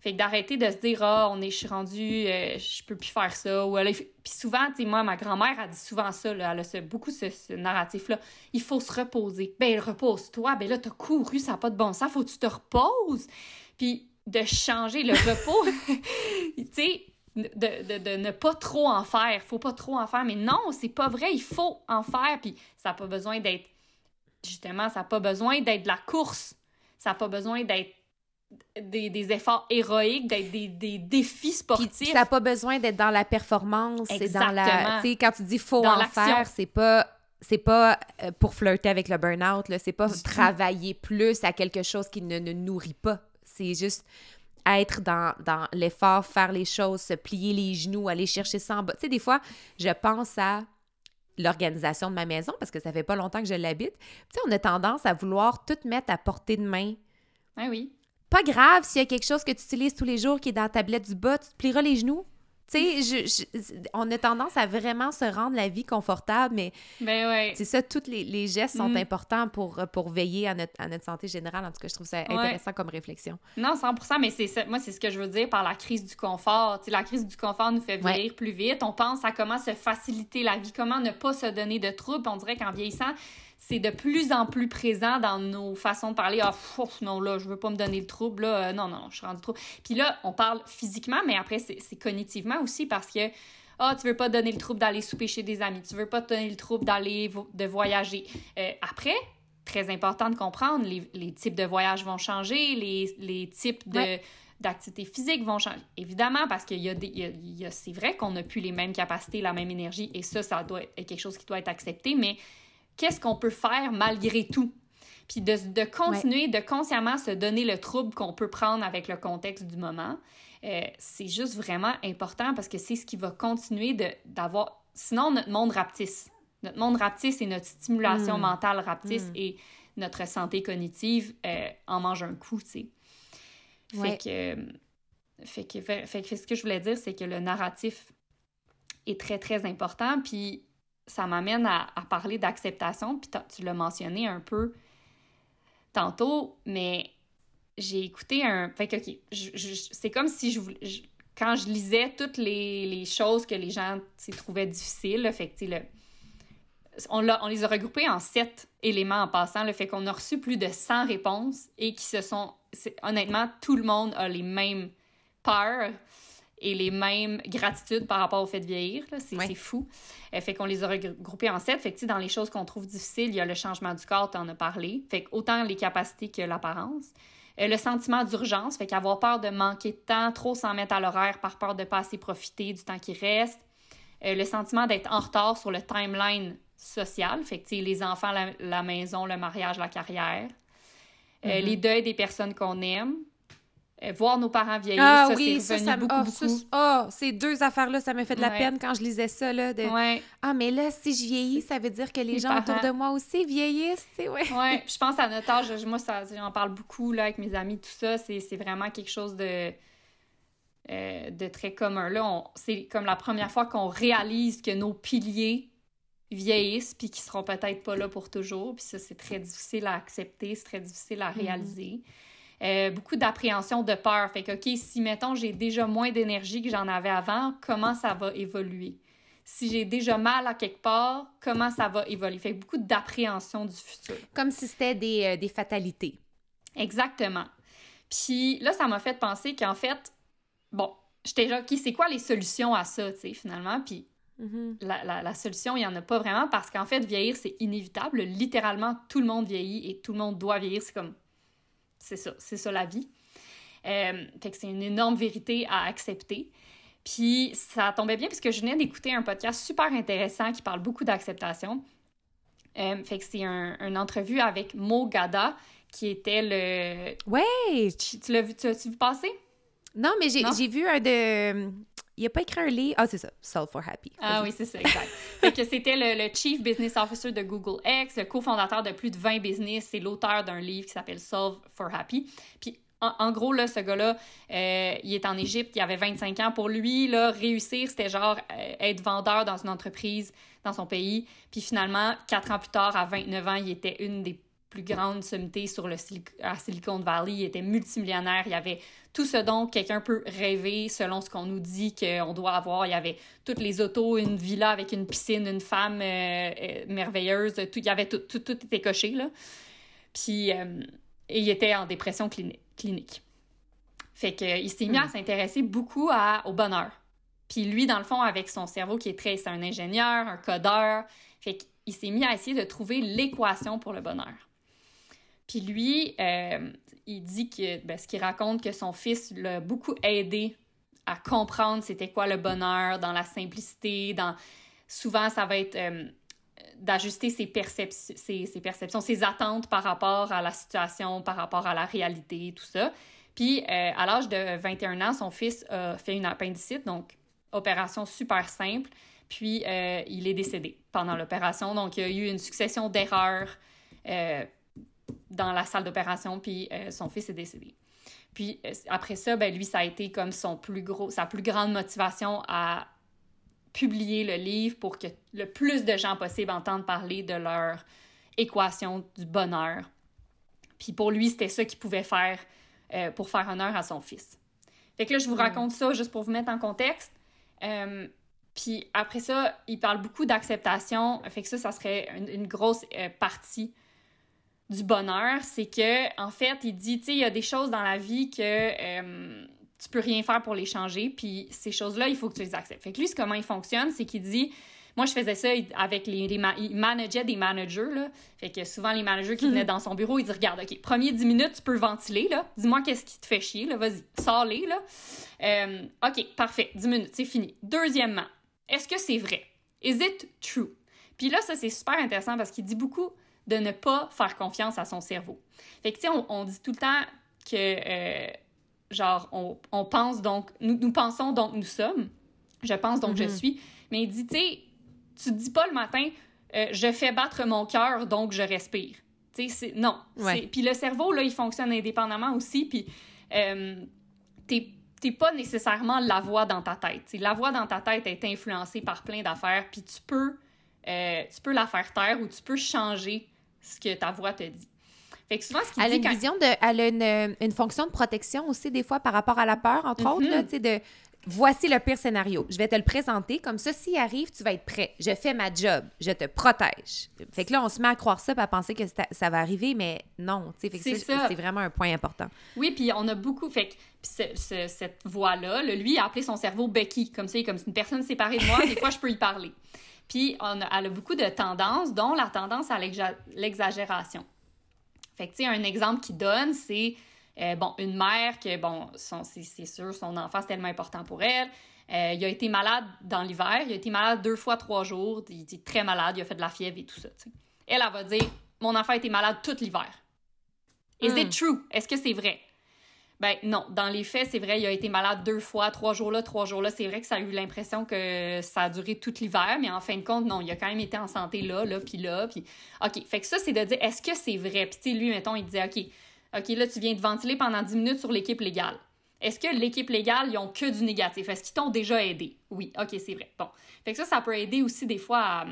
Fait que d'arrêter de se dire ah on est je suis rendu euh, je peux plus faire ça ou puis souvent tu sais moi ma grand-mère a dit souvent ça là, elle a beaucoup ce, narratif là il faut se reposer ben repose-toi ben là t'as couru ça n'a pas de bon sens faut que tu te reposes puis de changer le repos, tu sais, de, de, ne pas trop en faire. Faut pas trop en faire. Mais non, c'est pas vrai. Il faut en faire. Puis ça n'a pas besoin d'être. Justement, ça n'a pas besoin d'être de la course. Ça n'a pas besoin d'être des, des, efforts héroïques, d'être des, des, défis sportifs. ça n'a pas besoin d'être dans la performance. C'est dans la. Quand tu dis faut en faire, c'est pas c'est pas euh, pour flirter avec le burn-out, c'est pas travailler plus à quelque chose qui ne, ne nourrit pas. C'est juste être dans, dans l'effort, faire les choses, se plier les genoux, aller chercher ça en bas. Tu sais, des fois, je pense à l'organisation de ma maison parce que ça fait pas longtemps que je l'habite. Tu sais, on a tendance à vouloir tout mettre à portée de main. Ah oui. Pas grave s'il y a quelque chose que tu utilises tous les jours qui est dans la tablette du bas, tu te plieras les genoux. Tu sais, on a tendance à vraiment se rendre la vie confortable, mais ben ouais. c'est ça, tous les, gestes sont mm. importants pour, pour veiller à notre, santé générale. En tout cas, je trouve ça intéressant comme réflexion. Non, 100% mais c'est moi, c'est ce que je veux dire par la crise du confort. La crise du confort nous fait vieillir plus vite. On pense à comment se faciliter la vie, comment ne pas se donner de troubles. On dirait qu'en vieillissant, c'est de plus en plus présent dans nos façons de parler. Ah, non, là, je veux pas me donner le trouble, là. Euh, non, non, je suis rendu trop. Puis là, on parle physiquement, mais après, c'est cognitivement aussi parce que. Ah, tu veux pas te donner le trouble d'aller souper chez des amis, tu veux pas te donner le trouble d'aller de voyager. Euh, après, très important de comprendre, les, types de voyages vont changer, les, types de, d'activités physiques vont changer. Évidemment, parce qu'il y a des. c'est vrai qu'on n'a plus les mêmes capacités, la même énergie, et ça, ça doit être quelque chose qui doit être accepté, mais qu'est-ce qu'on peut faire malgré tout? Puis de, de continuer de consciemment se donner le trouble qu'on peut prendre avec le contexte du moment, euh, c'est juste vraiment important parce que c'est ce qui va continuer d'avoir... Sinon, notre monde rapetisse. Notre monde rapetisse et notre stimulation hmm. mentale rapetisse hmm. et notre santé cognitive euh, en mange un coup, tu sais. Fait, que, fait, que, fait que ce que je voulais dire, c'est que le narratif est très, très important. Puis ça m'amène à, parler d'acceptation, puis tu l'as mentionné un peu tantôt, mais j'ai écouté un... Fait que, OK, c'est comme si je, Quand je lisais toutes les, choses que les gens trouvaient difficiles, fait que, on, on, les a regroupés en sept éléments en passant, le fait qu'on a reçu plus de 100 réponses et qui se sont... Honnêtement, tout le monde a les mêmes peurs et les mêmes gratitudes par rapport au fait de vieillir. C'est fou. Euh, fait qu'on les a regroupés en sept. Fait que, dans les choses qu'on trouve difficiles, il y a le changement du corps, tu en as parlé. Fait que autant les capacités que l'apparence. Euh, le sentiment d'urgence, fait qu'avoir peur de manquer de temps, trop s'en mettre à l'horaire par peur de ne pas assez profiter du temps qui reste. Euh, le sentiment d'être en retard sur le timeline social, fait que les enfants, la, maison, le mariage, la carrière. Mm-hmm. Les deuils des personnes qu'on aime. Euh, voir nos parents vieillir, Ah ça, oui, c'est ça, revenu ça, beaucoup, oh, ça, beaucoup. c- oh, ces deux affaires-là, ça m'a fait de la Ouais. peine quand je lisais ça, là, de... Ouais. Ah, mais là, si je vieillis, ça veut dire que les, Les gens autour de moi aussi vieillissent, tu sais, ouais. Je pense à notre âge, moi, ça, j'en parle beaucoup là, avec mes amis, tout ça. C'est, c'est vraiment quelque chose de, euh, de très commun. Là, on- c'est comme la première fois qu'on réalise que nos piliers vieillissent puis qu'ils seront peut-être pas là pour toujours. Puis ça, c'est très difficile à accepter, c'est très difficile à réaliser. Euh, beaucoup d'appréhension, de peur. Fait que, OK, si, mettons, j'ai déjà moins d'énergie que j'en avais avant, comment ça va évoluer? Si j'ai déjà mal à quelque part, comment ça va évoluer? Fait que beaucoup d'appréhension du futur. Comme si c'était des, euh, des fatalités. Exactement. Puis là, ça m'a fait penser qu'en fait, bon, j'étais genre, OK, c'est quoi les solutions à ça, tu sais, finalement? Puis Mhm. la, la- la solution, il n'y en a pas vraiment parce qu'en fait, vieillir, c'est inévitable. Littéralement, tout le monde vieillit et tout le monde doit vieillir. C'est comme. C'est ça, c'est ça la vie. Euh, fait que c'est une énorme vérité à accepter. Puis ça tombait bien puisque je venais d'écouter un podcast super intéressant qui parle beaucoup d'acceptation. Euh, fait que c'est un, une entrevue avec Mo Gada qui était le. Ouais! Tu, tu l'as vu, tu as-tu vu passer? Non, mais j'ai vu un de... Il a pas écrit un livre. Ah, c'est ça. Solve for Happy. Ah oui, c'est ça, exact. fait que c'était le, le Chief Business Officer de Google X, le cofondateur de plus de 20 business, c'est l'auteur d'un livre qui s'appelle Solve for Happy. Puis en, en gros, là, ce gars-là, euh, il est en Égypte, il avait 25 ans. Pour lui, là, réussir, c'était genre euh, être vendeur dans une entreprise dans son pays. Puis finalement, quatre ans plus tard, à 29 ans, il était une des plus grandes sommités sur le à Silicon Valley. Il était multimillionnaire. Il avait tout ce dont quelqu'un peut rêver selon ce qu'on nous dit qu'on doit avoir. Il y avait toutes les autos, une villa avec une piscine, une femme euh, euh, merveilleuse. Tout, il y avait tout, tout, tout était coché, là. Puis, euh, et il était en dépression clini- clinique. Fait que, euh, il s'est mis à s'intéresser beaucoup à, au bonheur. Puis lui, dans le fond, avec son cerveau qui est très... C'est un ingénieur, un codeur. Fait qu'il s'est mis à essayer de trouver l'équation pour le bonheur. Puis lui, euh, il dit que, ben, ce qu'il raconte, que son fils l'a beaucoup aidé à comprendre c'était quoi le bonheur dans la simplicité, dans... Souvent, ça va être euh, d'ajuster ses, perceptions, ses, attentes par rapport à la situation, par rapport à la réalité, tout ça. Puis, euh, à l'âge de 21 ans, son fils a fait une appendicite, donc opération super simple. Puis, il est décédé pendant l'opération. Donc, il y a eu une succession d'erreurs dans la salle d'opération, puis euh, son fils est décédé. Puis, euh, après ça, ben, lui, ça a été comme son plus gros, sa plus grande motivation à publier le livre pour que le plus de gens possible entendent parler de leur équation du bonheur. Puis pour lui, c'était ça qu'il pouvait faire euh, pour faire honneur à son fils. Fait que là, je vous raconte ça juste pour vous mettre en contexte. Euh, puis après ça, il parle beaucoup d'acceptation. Fait que ça, ça serait une, une grosse euh, partie du bonheur. C'est que, en fait, il dit, tu sais, il y a des choses dans la vie que euh, tu peux rien faire pour les changer. Puis ces choses-là, il faut que tu les acceptes. Fait que lui, c'est comment il fonctionne, c'est qu'il dit, moi, je faisais ça avec les, les ma- il manageait des managers, là. Fait que souvent, les managers qui venaient dans son bureau, ils disent, regarde, OK, premier 10 minutes, tu peux ventiler, là. Dis-moi qu'est-ce qui te fait chier, là. Vas-y, sors-les, là. Euh, OK, parfait, 10 minutes, c'est fini. Deuxièmement, est-ce que c'est vrai? Is it true? Puis là, ça, c'est super intéressant parce qu'il dit beaucoup de ne pas faire confiance à son cerveau. Fait que, tu sais, on, on dit tout le temps que, euh, genre, on, on pense donc, nous, nous pensons donc nous sommes. Je pense donc je Mhm. suis. Mais il dit, tu sais, tu te dis pas le matin, euh, je fais battre mon cœur, donc je respire. Tu sais, non. Ouais. Puis le cerveau, là, il fonctionne indépendamment aussi. Puis euh, t'es t'es pas nécessairement la voix dans ta tête. T'sais, la voix dans ta tête est influencée par plein d'affaires, puis tu peux, euh, tu peux la faire taire ou tu peux changer ce que ta voix te dit. Fait que souvent, ce qu'il Elle a une quand... vision de. Elle a une, une fonction de protection aussi, des fois, par rapport à la peur, entre autres, là, sais, de. Voici le pire scénario. Je vais te le présenter. Comme ça, s'il arrive, tu vas être prêt. Je fais ma job. Je te protège. Fait que là, on se met à croire ça et à penser que ça, va arriver, mais non. C'est ça, ça. c'est vraiment un point important. Oui, puis on a beaucoup. Fait que puis ce- ce- cette voix-là, lui, il a appelé son cerveau Becky. Comme ça, comme une personne séparée de moi, des fois, je peux y parler. Puis on a, elle a beaucoup de tendances, dont la tendance à l'exa- l'exagération. Fait que, tu sais, un exemple qu'il donne, c'est, euh, bon, une mère que, bon, c'est sûr, son enfant, c'est tellement important pour elle. Euh, il a été malade dans l'hiver. Il a été malade deux fois, trois jours. Il était très malade. Il a fait de la fièvre et tout ça. Elle, elle va dire, mon enfant a été malade tout l'hiver. Is Hmm. it true? Est-ce que c'est vrai? Ben non, dans les faits, c'est vrai, il a été malade deux fois, trois jours là, trois jours là. C'est vrai que ça a eu l'impression que ça a duré tout l'hiver, mais en fin de compte, non, il a quand même été en santé là, là, puis là, puis... OK, fait que ça, c'est de dire, est-ce que c'est vrai? Puis lui, mettons, il disait, OK, OK, là, tu viens de ventiler pendant 10 minutes sur l'équipe légale. Est-ce que l'équipe légale, ils ont que du négatif? Est-ce qu'ils t'ont déjà aidé? Oui, OK, c'est vrai. Bon. Fait que ça, ça peut aider aussi des fois à...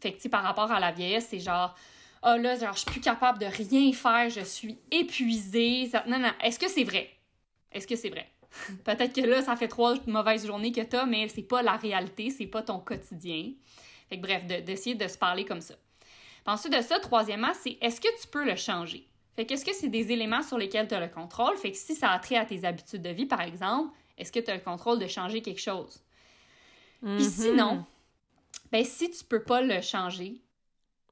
Fait que, par rapport à la vieillesse, c'est genre ah oh là, genre, je suis plus capable de rien faire, je suis épuisée. Non, non, est-ce que c'est vrai? Est-ce que c'est vrai? Peut-être que là, ça fait trois mauvaises journées que t'as, mais c'est pas la réalité, c'est pas ton quotidien. Fait que bref, d'essayer de, se parler comme ça. ensuite de ça, troisièmement, c'est est-ce que tu peux le changer? Fait qu'est-ce que c'est des éléments sur lesquels tu as le contrôle? Fait que si ça a trait à tes habitudes de vie, par exemple, est-ce que tu as le contrôle de changer quelque chose? Puis mm-hmm. sinon, ben si tu peux pas le changer,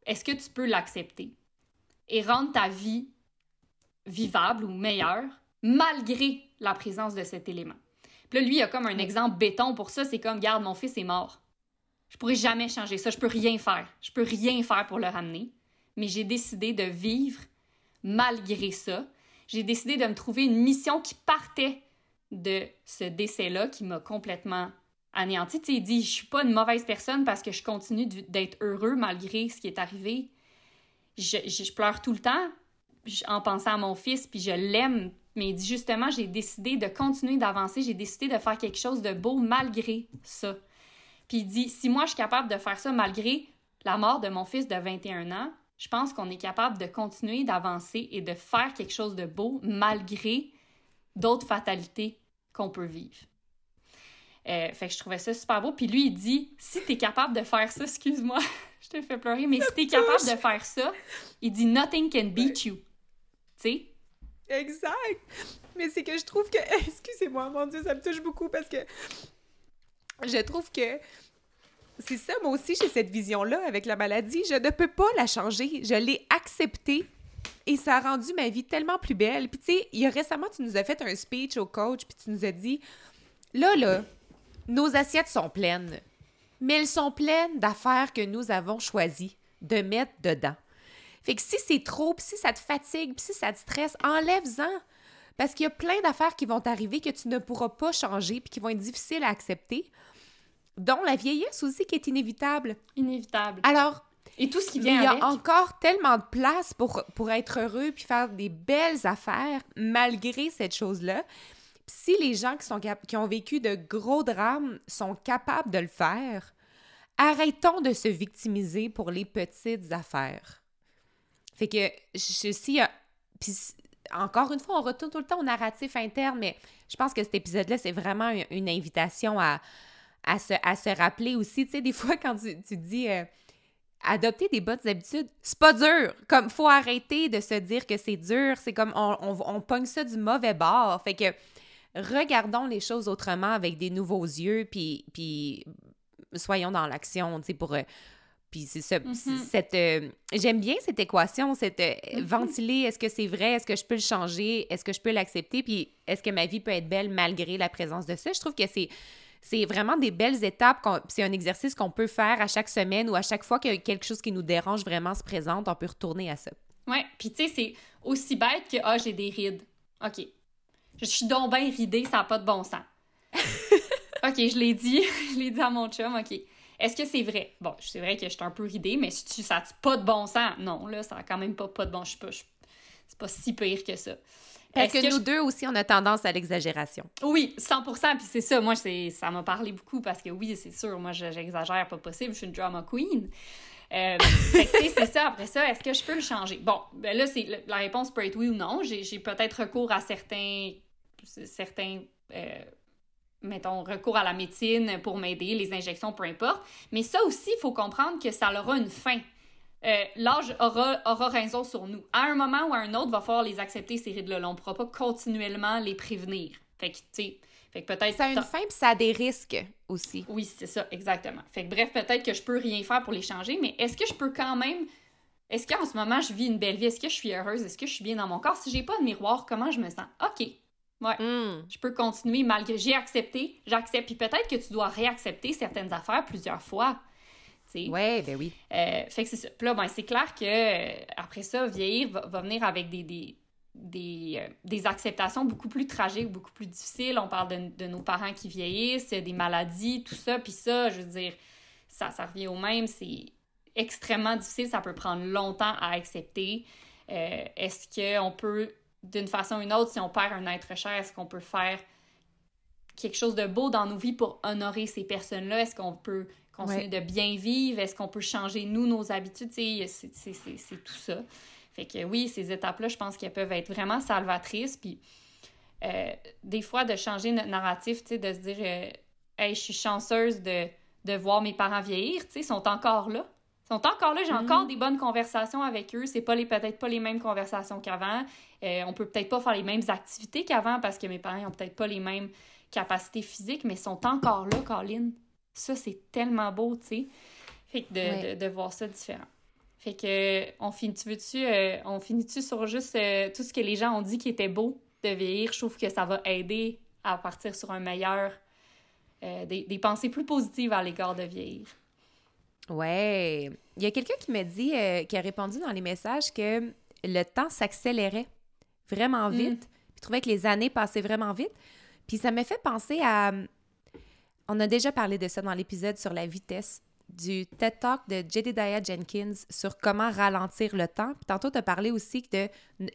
est-ce que tu peux l'accepter et rendre ta vie vivable ou meilleure malgré la présence de cet élément? Puis là, lui, il a comme un exemple béton pour ça. C'est comme, garde, mon fils est mort. Je pourrais jamais changer ça. Je peux rien faire. Je peux rien faire pour le ramener. Mais j'ai décidé de vivre malgré ça. J'ai décidé de me trouver une mission qui partait de ce décès-là qui m'a complètement anéanti. Tu sais, il dit Je suis pas une mauvaise personne parce que je continue d'être heureux malgré ce qui est arrivé. Je, je, pleure tout le temps en pensant à mon fils, puis je l'aime. Mais il dit justement J'ai décidé de continuer d'avancer, j'ai décidé de faire quelque chose de beau malgré ça. Puis il dit Si moi je suis capable de faire ça malgré la mort de mon fils de 21 ans, je pense qu'on est capable de continuer d'avancer et de faire quelque chose de beau malgré d'autres fatalités qu'on peut vivre. Euh, fait que je trouvais ça super beau. Puis lui, il dit si t'es capable de faire ça, excuse-moi, je te fais pleurer, mais si t'es capable de faire ça, il dit nothing can beat you. Tu sais? Exact. Mais c'est que je trouve que. Excusez-moi, mon Dieu, ça me touche beaucoup parce que je trouve que. C'est ça, moi aussi, j'ai cette vision-là avec la maladie. Je ne peux pas la changer. Je l'ai acceptée et ça a rendu ma vie tellement plus belle. Puis, tu sais, il y a récemment, tu nous as fait un speech au coach, puis tu nous as dit là, là, nos assiettes sont pleines, mais elles sont pleines d'affaires que nous avons choisi de mettre dedans. Fait que si c'est trop, si ça te fatigue, si ça te stresse, enlève-en. Parce qu'il y a plein d'affaires qui vont t'arriver que tu ne pourras pas changer puis qui vont être difficiles à accepter, dont la vieillesse aussi qui est inévitable. Inévitable. Alors, et tout ce qui vient Il y a encore tellement de place pour, pour être heureux puis faire des belles affaires malgré cette chose-là si les gens qui, ont vécu de gros drames sont capables de le faire, arrêtons de se victimiser pour les petites affaires. Fait que, si, puis encore une fois, on retourne tout le temps au narratif interne, mais je pense que cet épisode-là, c'est vraiment une, invitation à, à, se, à se rappeler aussi. Tu sais, des fois, quand tu, tu dis euh, adopter des bonnes habitudes, c'est pas dur. Comme, faut arrêter de se dire que c'est dur. C'est comme, on, on, on pogne ça du mauvais bord. Fait que, regardons les choses autrement avec des nouveaux yeux, puis, puis soyons dans l'action, tu sais, pour... Euh, puis c'est mm-hmm. cette... Euh, j'aime bien cette équation, cette euh, mm-hmm. ventiler, est-ce que c'est vrai, est-ce que je peux le changer, est-ce que je peux l'accepter, puis est-ce que ma vie peut être belle malgré la présence de ça? Je trouve que c'est... C'est vraiment des belles étapes. C'est un exercice qu'on peut faire à chaque semaine ou à chaque fois que quelque chose qui nous dérange vraiment se présente, on peut retourner à ça. Oui, puis tu sais, c'est aussi bête que ah, j'ai des rides. OK, je suis donc bien ridée, ça n'a pas de bon sens. OK, je l'ai dit. je l'ai dit à mon chum, OK. Est-ce que c'est vrai? Bon, c'est vrai que je suis un peu ridée, mais si ça n'a pas de bon sens, non, là, ça n'a quand même pas, pas de bon... Je C'est pas si pire que ça. Parce que, nous deux aussi, on a tendance à l'exagération. Oui, 100 Puis c'est ça, moi, ça m'a parlé beaucoup parce que oui, c'est sûr, moi, j'exagère pas possible. Je suis une drama queen. Euh, c'est ça. Après ça, est-ce que je peux le changer? Bon, ben là, c'est la réponse peut être oui ou non. J'ai peut-être recours à certains certains, euh, mettons, recours à la médecine pour m'aider, les injections, peu importe. Mais ça aussi, il faut comprendre que ça aura une fin. Euh, l'âge aura, aura raison sur nous. À un moment ou à un autre, il va falloir les accepter, ces rides-là. On ne pourra pas continuellement les prévenir. Fait que, tu sais, fait que peut-être... Ça a une fin, puis ça a des risques aussi. Oui, c'est ça, exactement. Fait que bref, peut-être que je peux rien faire pour les changer, mais est-ce que je peux quand même... Est-ce qu'en ce moment, je vis une belle vie? Est-ce que je suis heureuse? Est-ce que je suis bien dans mon corps? Si j'ai pas de miroir, comment je me sens? OK, Ouais. Hmm. Je peux continuer malgré. J'ai accepté, j'accepte. Puis peut-être que tu dois réaccepter certaines affaires plusieurs fois. Oui, ben oui. Euh, fait que c'est ça. Puis là, ben, c'est clair que euh, après ça, vieillir va, venir avec des, des, des, euh, des, acceptations beaucoup plus tragiques, beaucoup plus difficiles. On parle de, de, nos parents qui vieillissent, des maladies, tout ça. Puis ça, je veux dire, ça, ça revient au même. C'est extrêmement difficile. Ça peut prendre longtemps à accepter. Est-ce qu'on peut, d'une façon ou une autre, si on perd un être cher, est-ce qu'on peut faire quelque chose de beau dans nos vies pour honorer ces personnes-là? Est-ce qu'on peut continuer de bien vivre? Est-ce qu'on peut changer, nous, nos habitudes? C'est tout ça. Fait que oui, ces étapes-là, je pense qu'elles peuvent être vraiment salvatrices. Puis euh, des fois, de changer notre narratif, de se dire, euh, hey, je suis chanceuse de, de voir mes parents vieillir, ils sont encore là. Ils sont encore là, j'ai mm-hmm. encore des bonnes conversations avec eux. C'est pas les peut-être pas les mêmes conversations qu'avant. Euh, on peut peut-être pas faire les mêmes activités qu'avant parce que mes parents ont peut-être pas les mêmes capacités physiques, mais ils sont encore là, Colin. Ça, c'est tellement beau, tu sais. Fait que de, de, de voir ça différent. Fait que, on finit-tu, veux-tu, euh, on finit-tu sur juste euh, tout ce que les gens ont dit qui était beau de vieillir? Je trouve que ça va aider à partir sur un meilleur, euh, des, des, pensées plus positives à l'égard de vieillir. Ouais. Il y a quelqu'un qui m'a dit, qui a répondu dans les messages que le temps s'accélérait vraiment mm. vite. Je trouvais que les années passaient vraiment vite. Puis ça m'a fait penser à. On a déjà parlé de ça dans l'épisode sur la vitesse du TED Talk de Jedediah Jenkins sur comment ralentir le temps. Puis tantôt, tu as parlé aussi de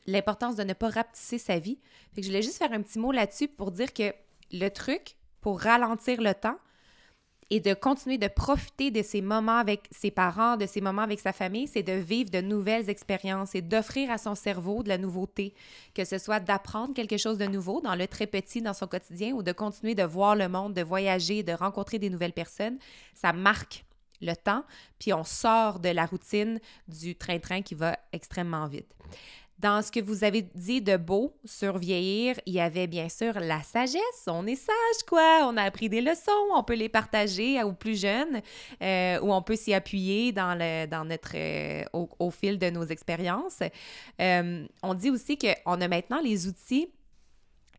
l'importance de ne pas rapetisser sa vie. Fait que je voulais juste faire un petit mot là-dessus pour dire que le truc pour ralentir le temps et de continuer de profiter de ces moments avec ses parents, de ces moments avec sa famille, c'est de vivre de nouvelles expériences et d'offrir à son cerveau de la nouveauté, que ce soit d'apprendre quelque chose de nouveau dans le très petit, dans son quotidien, ou de continuer de voir le monde, de voyager, de rencontrer des nouvelles personnes. Ça marque le temps, puis on sort de la routine du train-train qui va extrêmement vite. Dans ce que vous avez dit de beau sur vieillir, il y avait bien sûr la sagesse. On est sage, quoi. On a appris des leçons. On peut les partager aux plus jeunes euh, ou on peut s'y appuyer dans, le, notre, euh, au, fil de nos expériences. Euh, on dit aussi qu'on a maintenant les outils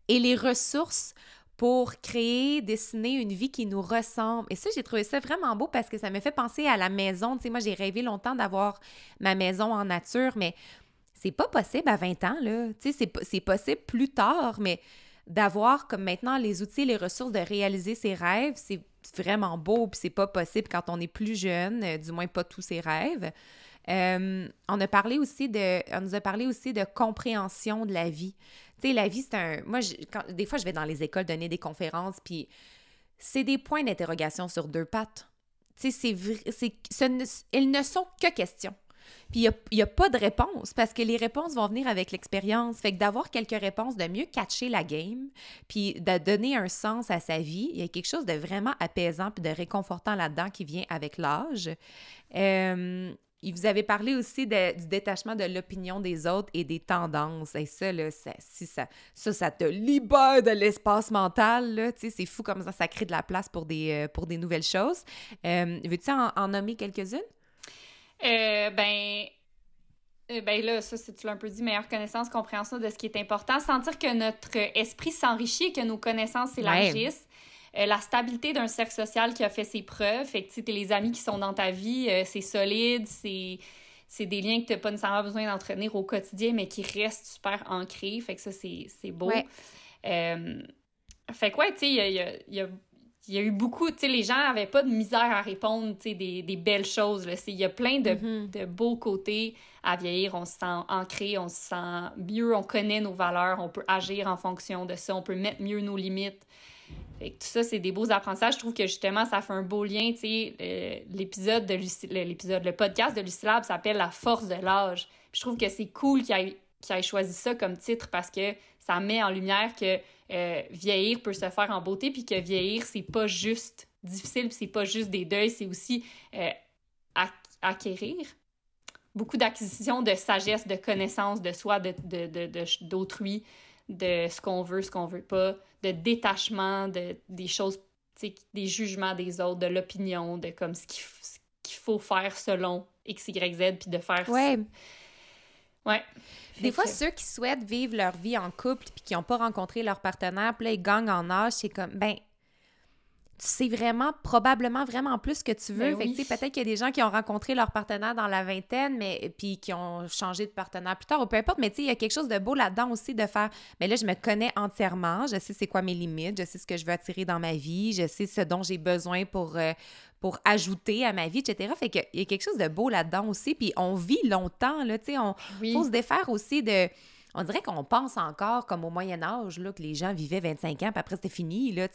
et les ressources pour créer, dessiner une vie qui nous ressemble. Et ça, j'ai trouvé ça vraiment beau parce que ça me fait penser à la maison. Tu sais, moi, j'ai rêvé longtemps d'avoir ma maison en nature, mais c'est pas possible à 20 ans, là. Tu sais, c'est possible plus tard, mais d'avoir comme maintenant les outils, les ressources de réaliser ses rêves, c'est vraiment beau, puis c'est pas possible quand on est plus jeune, euh, du moins pas tous ses rêves. Euh, on a parlé aussi de, on nous a parlé aussi de compréhension de la vie. Tu sais, la vie, c'est un. Moi, des fois, je vais dans les écoles donner des conférences, puis c'est des points d'interrogation sur deux pattes. Tu sais, c'est ils ne sont que questions. Puis il n'y a, pas de réponse parce que les réponses vont venir avec l'expérience. Fait que d'avoir quelques réponses, de mieux catcher la game, puis de donner un sens à sa vie, il y a quelque chose de vraiment apaisant puis de réconfortant là-dedans qui vient avec l'âge. Euh, vous avez parlé aussi du détachement de l'opinion des autres et des tendances. Et ça, là, ça, ça, ça, te libère de l'espace mental. C'est fou comme ça, ça crée de la place pour des, euh, pour des nouvelles choses. Euh, veux-tu en, nommer quelques-unes? Euh, ben, euh, ben là, ça, c'est tu l'as un peu dit, meilleure connaissance, compréhension de ce qui est important. Sentir que notre esprit s'enrichit et que nos connaissances s'élargissent. Euh, la stabilité d'un cercle social qui a fait ses preuves. Fait que, tu sais, les amis qui sont dans ta vie, euh, c'est solide, c'est c'est des liens que tu n'as pas nécessairement besoin d'entretenir au quotidien, mais qui restent super ancrés. Fait que ça, c'est beau. Euh, fait que, ouais, tu sais, il y a, y, a, y a, eu beaucoup, tu sais, les gens n'avaient pas de misère à répondre, tu sais, des, des, belles choses. Il y a plein de, mm-hmm. de, beaux côtés à vieillir. On se sent ancré, on se sent mieux, on connaît nos valeurs, on peut agir en fonction de ça, on peut mettre mieux nos limites tout ça, c'est des beaux apprentissages. Je trouve que justement, ça fait un beau lien. Tu sais, l'épisode de l'épisode, le podcast de Lucilab s'appelle La force de l'âge. Je trouve que c'est cool qu'il ait, choisi ça comme titre parce que ça met en lumière que euh, vieillir peut se faire en beauté, puis que vieillir, c'est pas juste difficile, c'est pas juste des deuils, c'est aussi euh, acquérir beaucoup d'acquisition de sagesse, de connaissance de soi, d'autrui. De, de ce qu'on veut, ce qu'on veut pas, de détachement de, des choses, des jugements des autres, de l'opinion, de comme ce qu'il faut faire selon X, Y, Z, puis de faire... Ouais. Ouais. Des fois, ceux qui souhaitent vivre leur vie en couple puis qui n'ont pas rencontré leur partenaire, puis là, ils gagnent en âge, c'est comme, ben, sais vraiment, probablement vraiment plus que tu veux. Ben oui. tu sais, peut-être qu'il y a des gens qui ont rencontré leur partenaire dans la vingtaine, mais puis qui ont changé de partenaire plus tard, ou peu importe. Mais tu sais, il y a quelque chose de beau là-dedans aussi de faire. Mais là, je me connais entièrement. Je sais c'est quoi mes limites. Je sais ce que je veux attirer dans ma vie. Je sais ce dont j'ai besoin pour. euh, pour ajouter à ma vie, etc. Fait qu'il y a quelque chose de beau là-dedans aussi. Puis on vit longtemps, là, tu sais. On, Oui. faut se défaire aussi de. On dirait qu'on pense encore comme au Moyen Âge, là, que les gens vivaient 25 ans, puis après c'était fini. Là,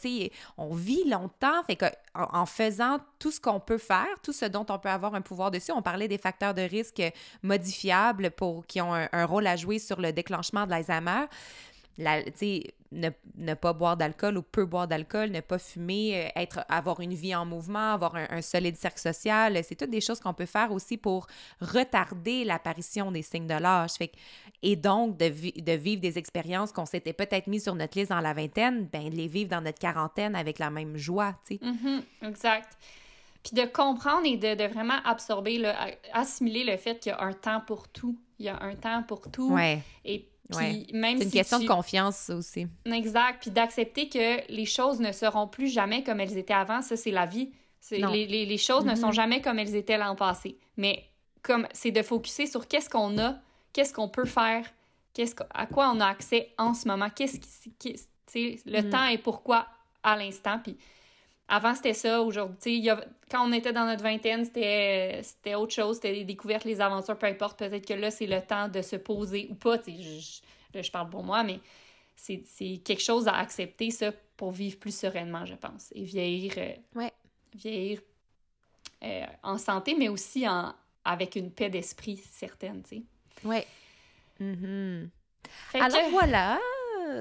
on vit longtemps, fait que en, faisant tout ce qu'on peut faire, tout ce dont on peut avoir un pouvoir dessus, on parlait des facteurs de risque modifiables pour qui ont un, un rôle à jouer sur le déclenchement de l'Alzheimer. La, ne, ne pas boire d'alcool ou peu boire d'alcool, ne pas fumer, euh, être, avoir une vie en mouvement, avoir un, un solide cercle social, c'est toutes des choses qu'on peut faire aussi pour retarder l'apparition des signes de l'âge. Fait que- et donc, de, vi- de vivre des expériences qu'on s'était peut-être mis sur notre liste dans la vingtaine, ben de les vivre dans notre quarantaine avec la même joie, tu sais. Mhm, exact. Puis de comprendre et de, de vraiment absorber, a- assimiler le fait qu'il y a un temps pour tout. Il y a un temps pour tout. Ouais, Et Ouais. c'est une si question tu- de confiance aussi. Exact. Puis d'accepter que les choses ne seront plus jamais comme elles étaient avant. Ça, c'est la vie. Les, les- les choses ne sont Mhm. jamais comme elles étaient l'an passé. Mais comme c'est de focuser sur qu'est-ce qu'on a, qu'est-ce qu'on peut faire, qu'est-ce à quoi on a accès en ce moment, qu'est-ce qui, le Mhm. temps et pourquoi à l'instant. Puis avant, c'était ça. Aujourd'hui, quand on était dans notre vingtaine, c'était c'était autre chose. C'était les découvertes, les aventures, peu importe. Peut-être que là, c'est le temps de se poser ou pas. je- je- là, je parle pour moi, mais c'est c'est quelque chose à accepter, ça, pour vivre plus sereinement, je pense. Et vieillir, euh, Ouais. vieillir euh, en santé, mais aussi en, avec une paix d'esprit certaine, tu sais. Ouais. Mhm. Fait Alors que- voilà,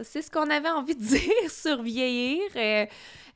c'est ce qu'on avait envie de dire sur vieillir. Euh,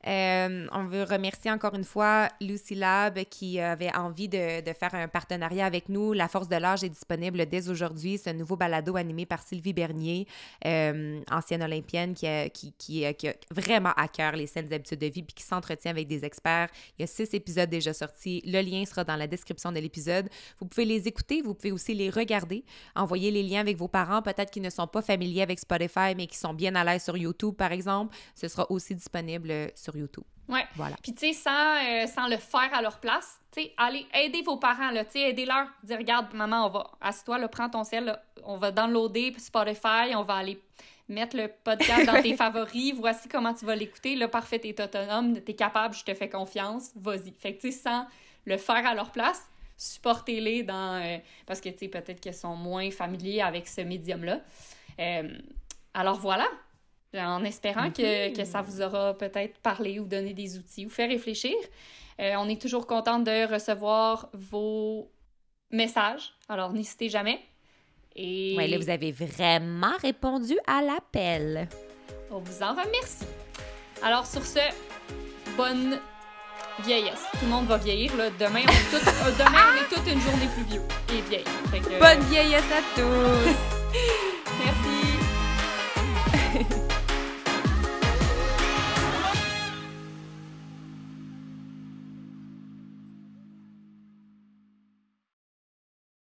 euh, on veut remercier encore une fois Lucy Lab qui avait envie de, faire un partenariat avec nous. La Force de l'âge est disponible dès aujourd'hui. Un nouveau balado animé par Sylvie Bernier, euh, ancienne olympienne qui a vraiment à cœur les saines habitudes de vie puis qui s'entretient avec des experts. Il y a six épisodes déjà sortis. Le lien sera dans la description de l'épisode. Vous pouvez les écouter, vous pouvez aussi les regarder. Envoyez les liens avec vos parents, peut-être qui ne sont pas familiers avec Spotify, mais qui sont bien à l'aise sur YouTube, par exemple. Ce sera aussi disponible sur YouTube. Ouais. Voilà. Puis, tu sais, sans, euh, sans le faire à leur place, tu sais, allez aider vos parents, là, tu sais, aidez-leur. Dire, regarde, maman, on va, assieds-toi, là, prends ton là, on va downloader Spotify, on va aller mettre le podcast dans tes favoris, voici comment tu vas l'écouter, là, parfait, t'es autonome, t'es capable, je te fais confiance, vas-y. Fait que, tu sais, sans le faire à leur place, supportez-les dans... euh, parce que, tu sais, peut-être qu'ils sont moins familiers avec ce médium-là. Euh, alors, voilà, en espérant que, que ça vous aura peut-être parlé ou donné des outils ou fait réfléchir. Euh, on est toujours contente de recevoir vos messages, alors n'hésitez jamais. Et Ouais, là, vous avez vraiment répondu à l'appel. on vous en remercie. Alors sur ce, bonne vieillesse. Tout le monde va vieillir. Là. Demain, on est toutes, euh, demain, on est toute une journée plus vieux et vieille. Que, Bonne vieillesse à tous!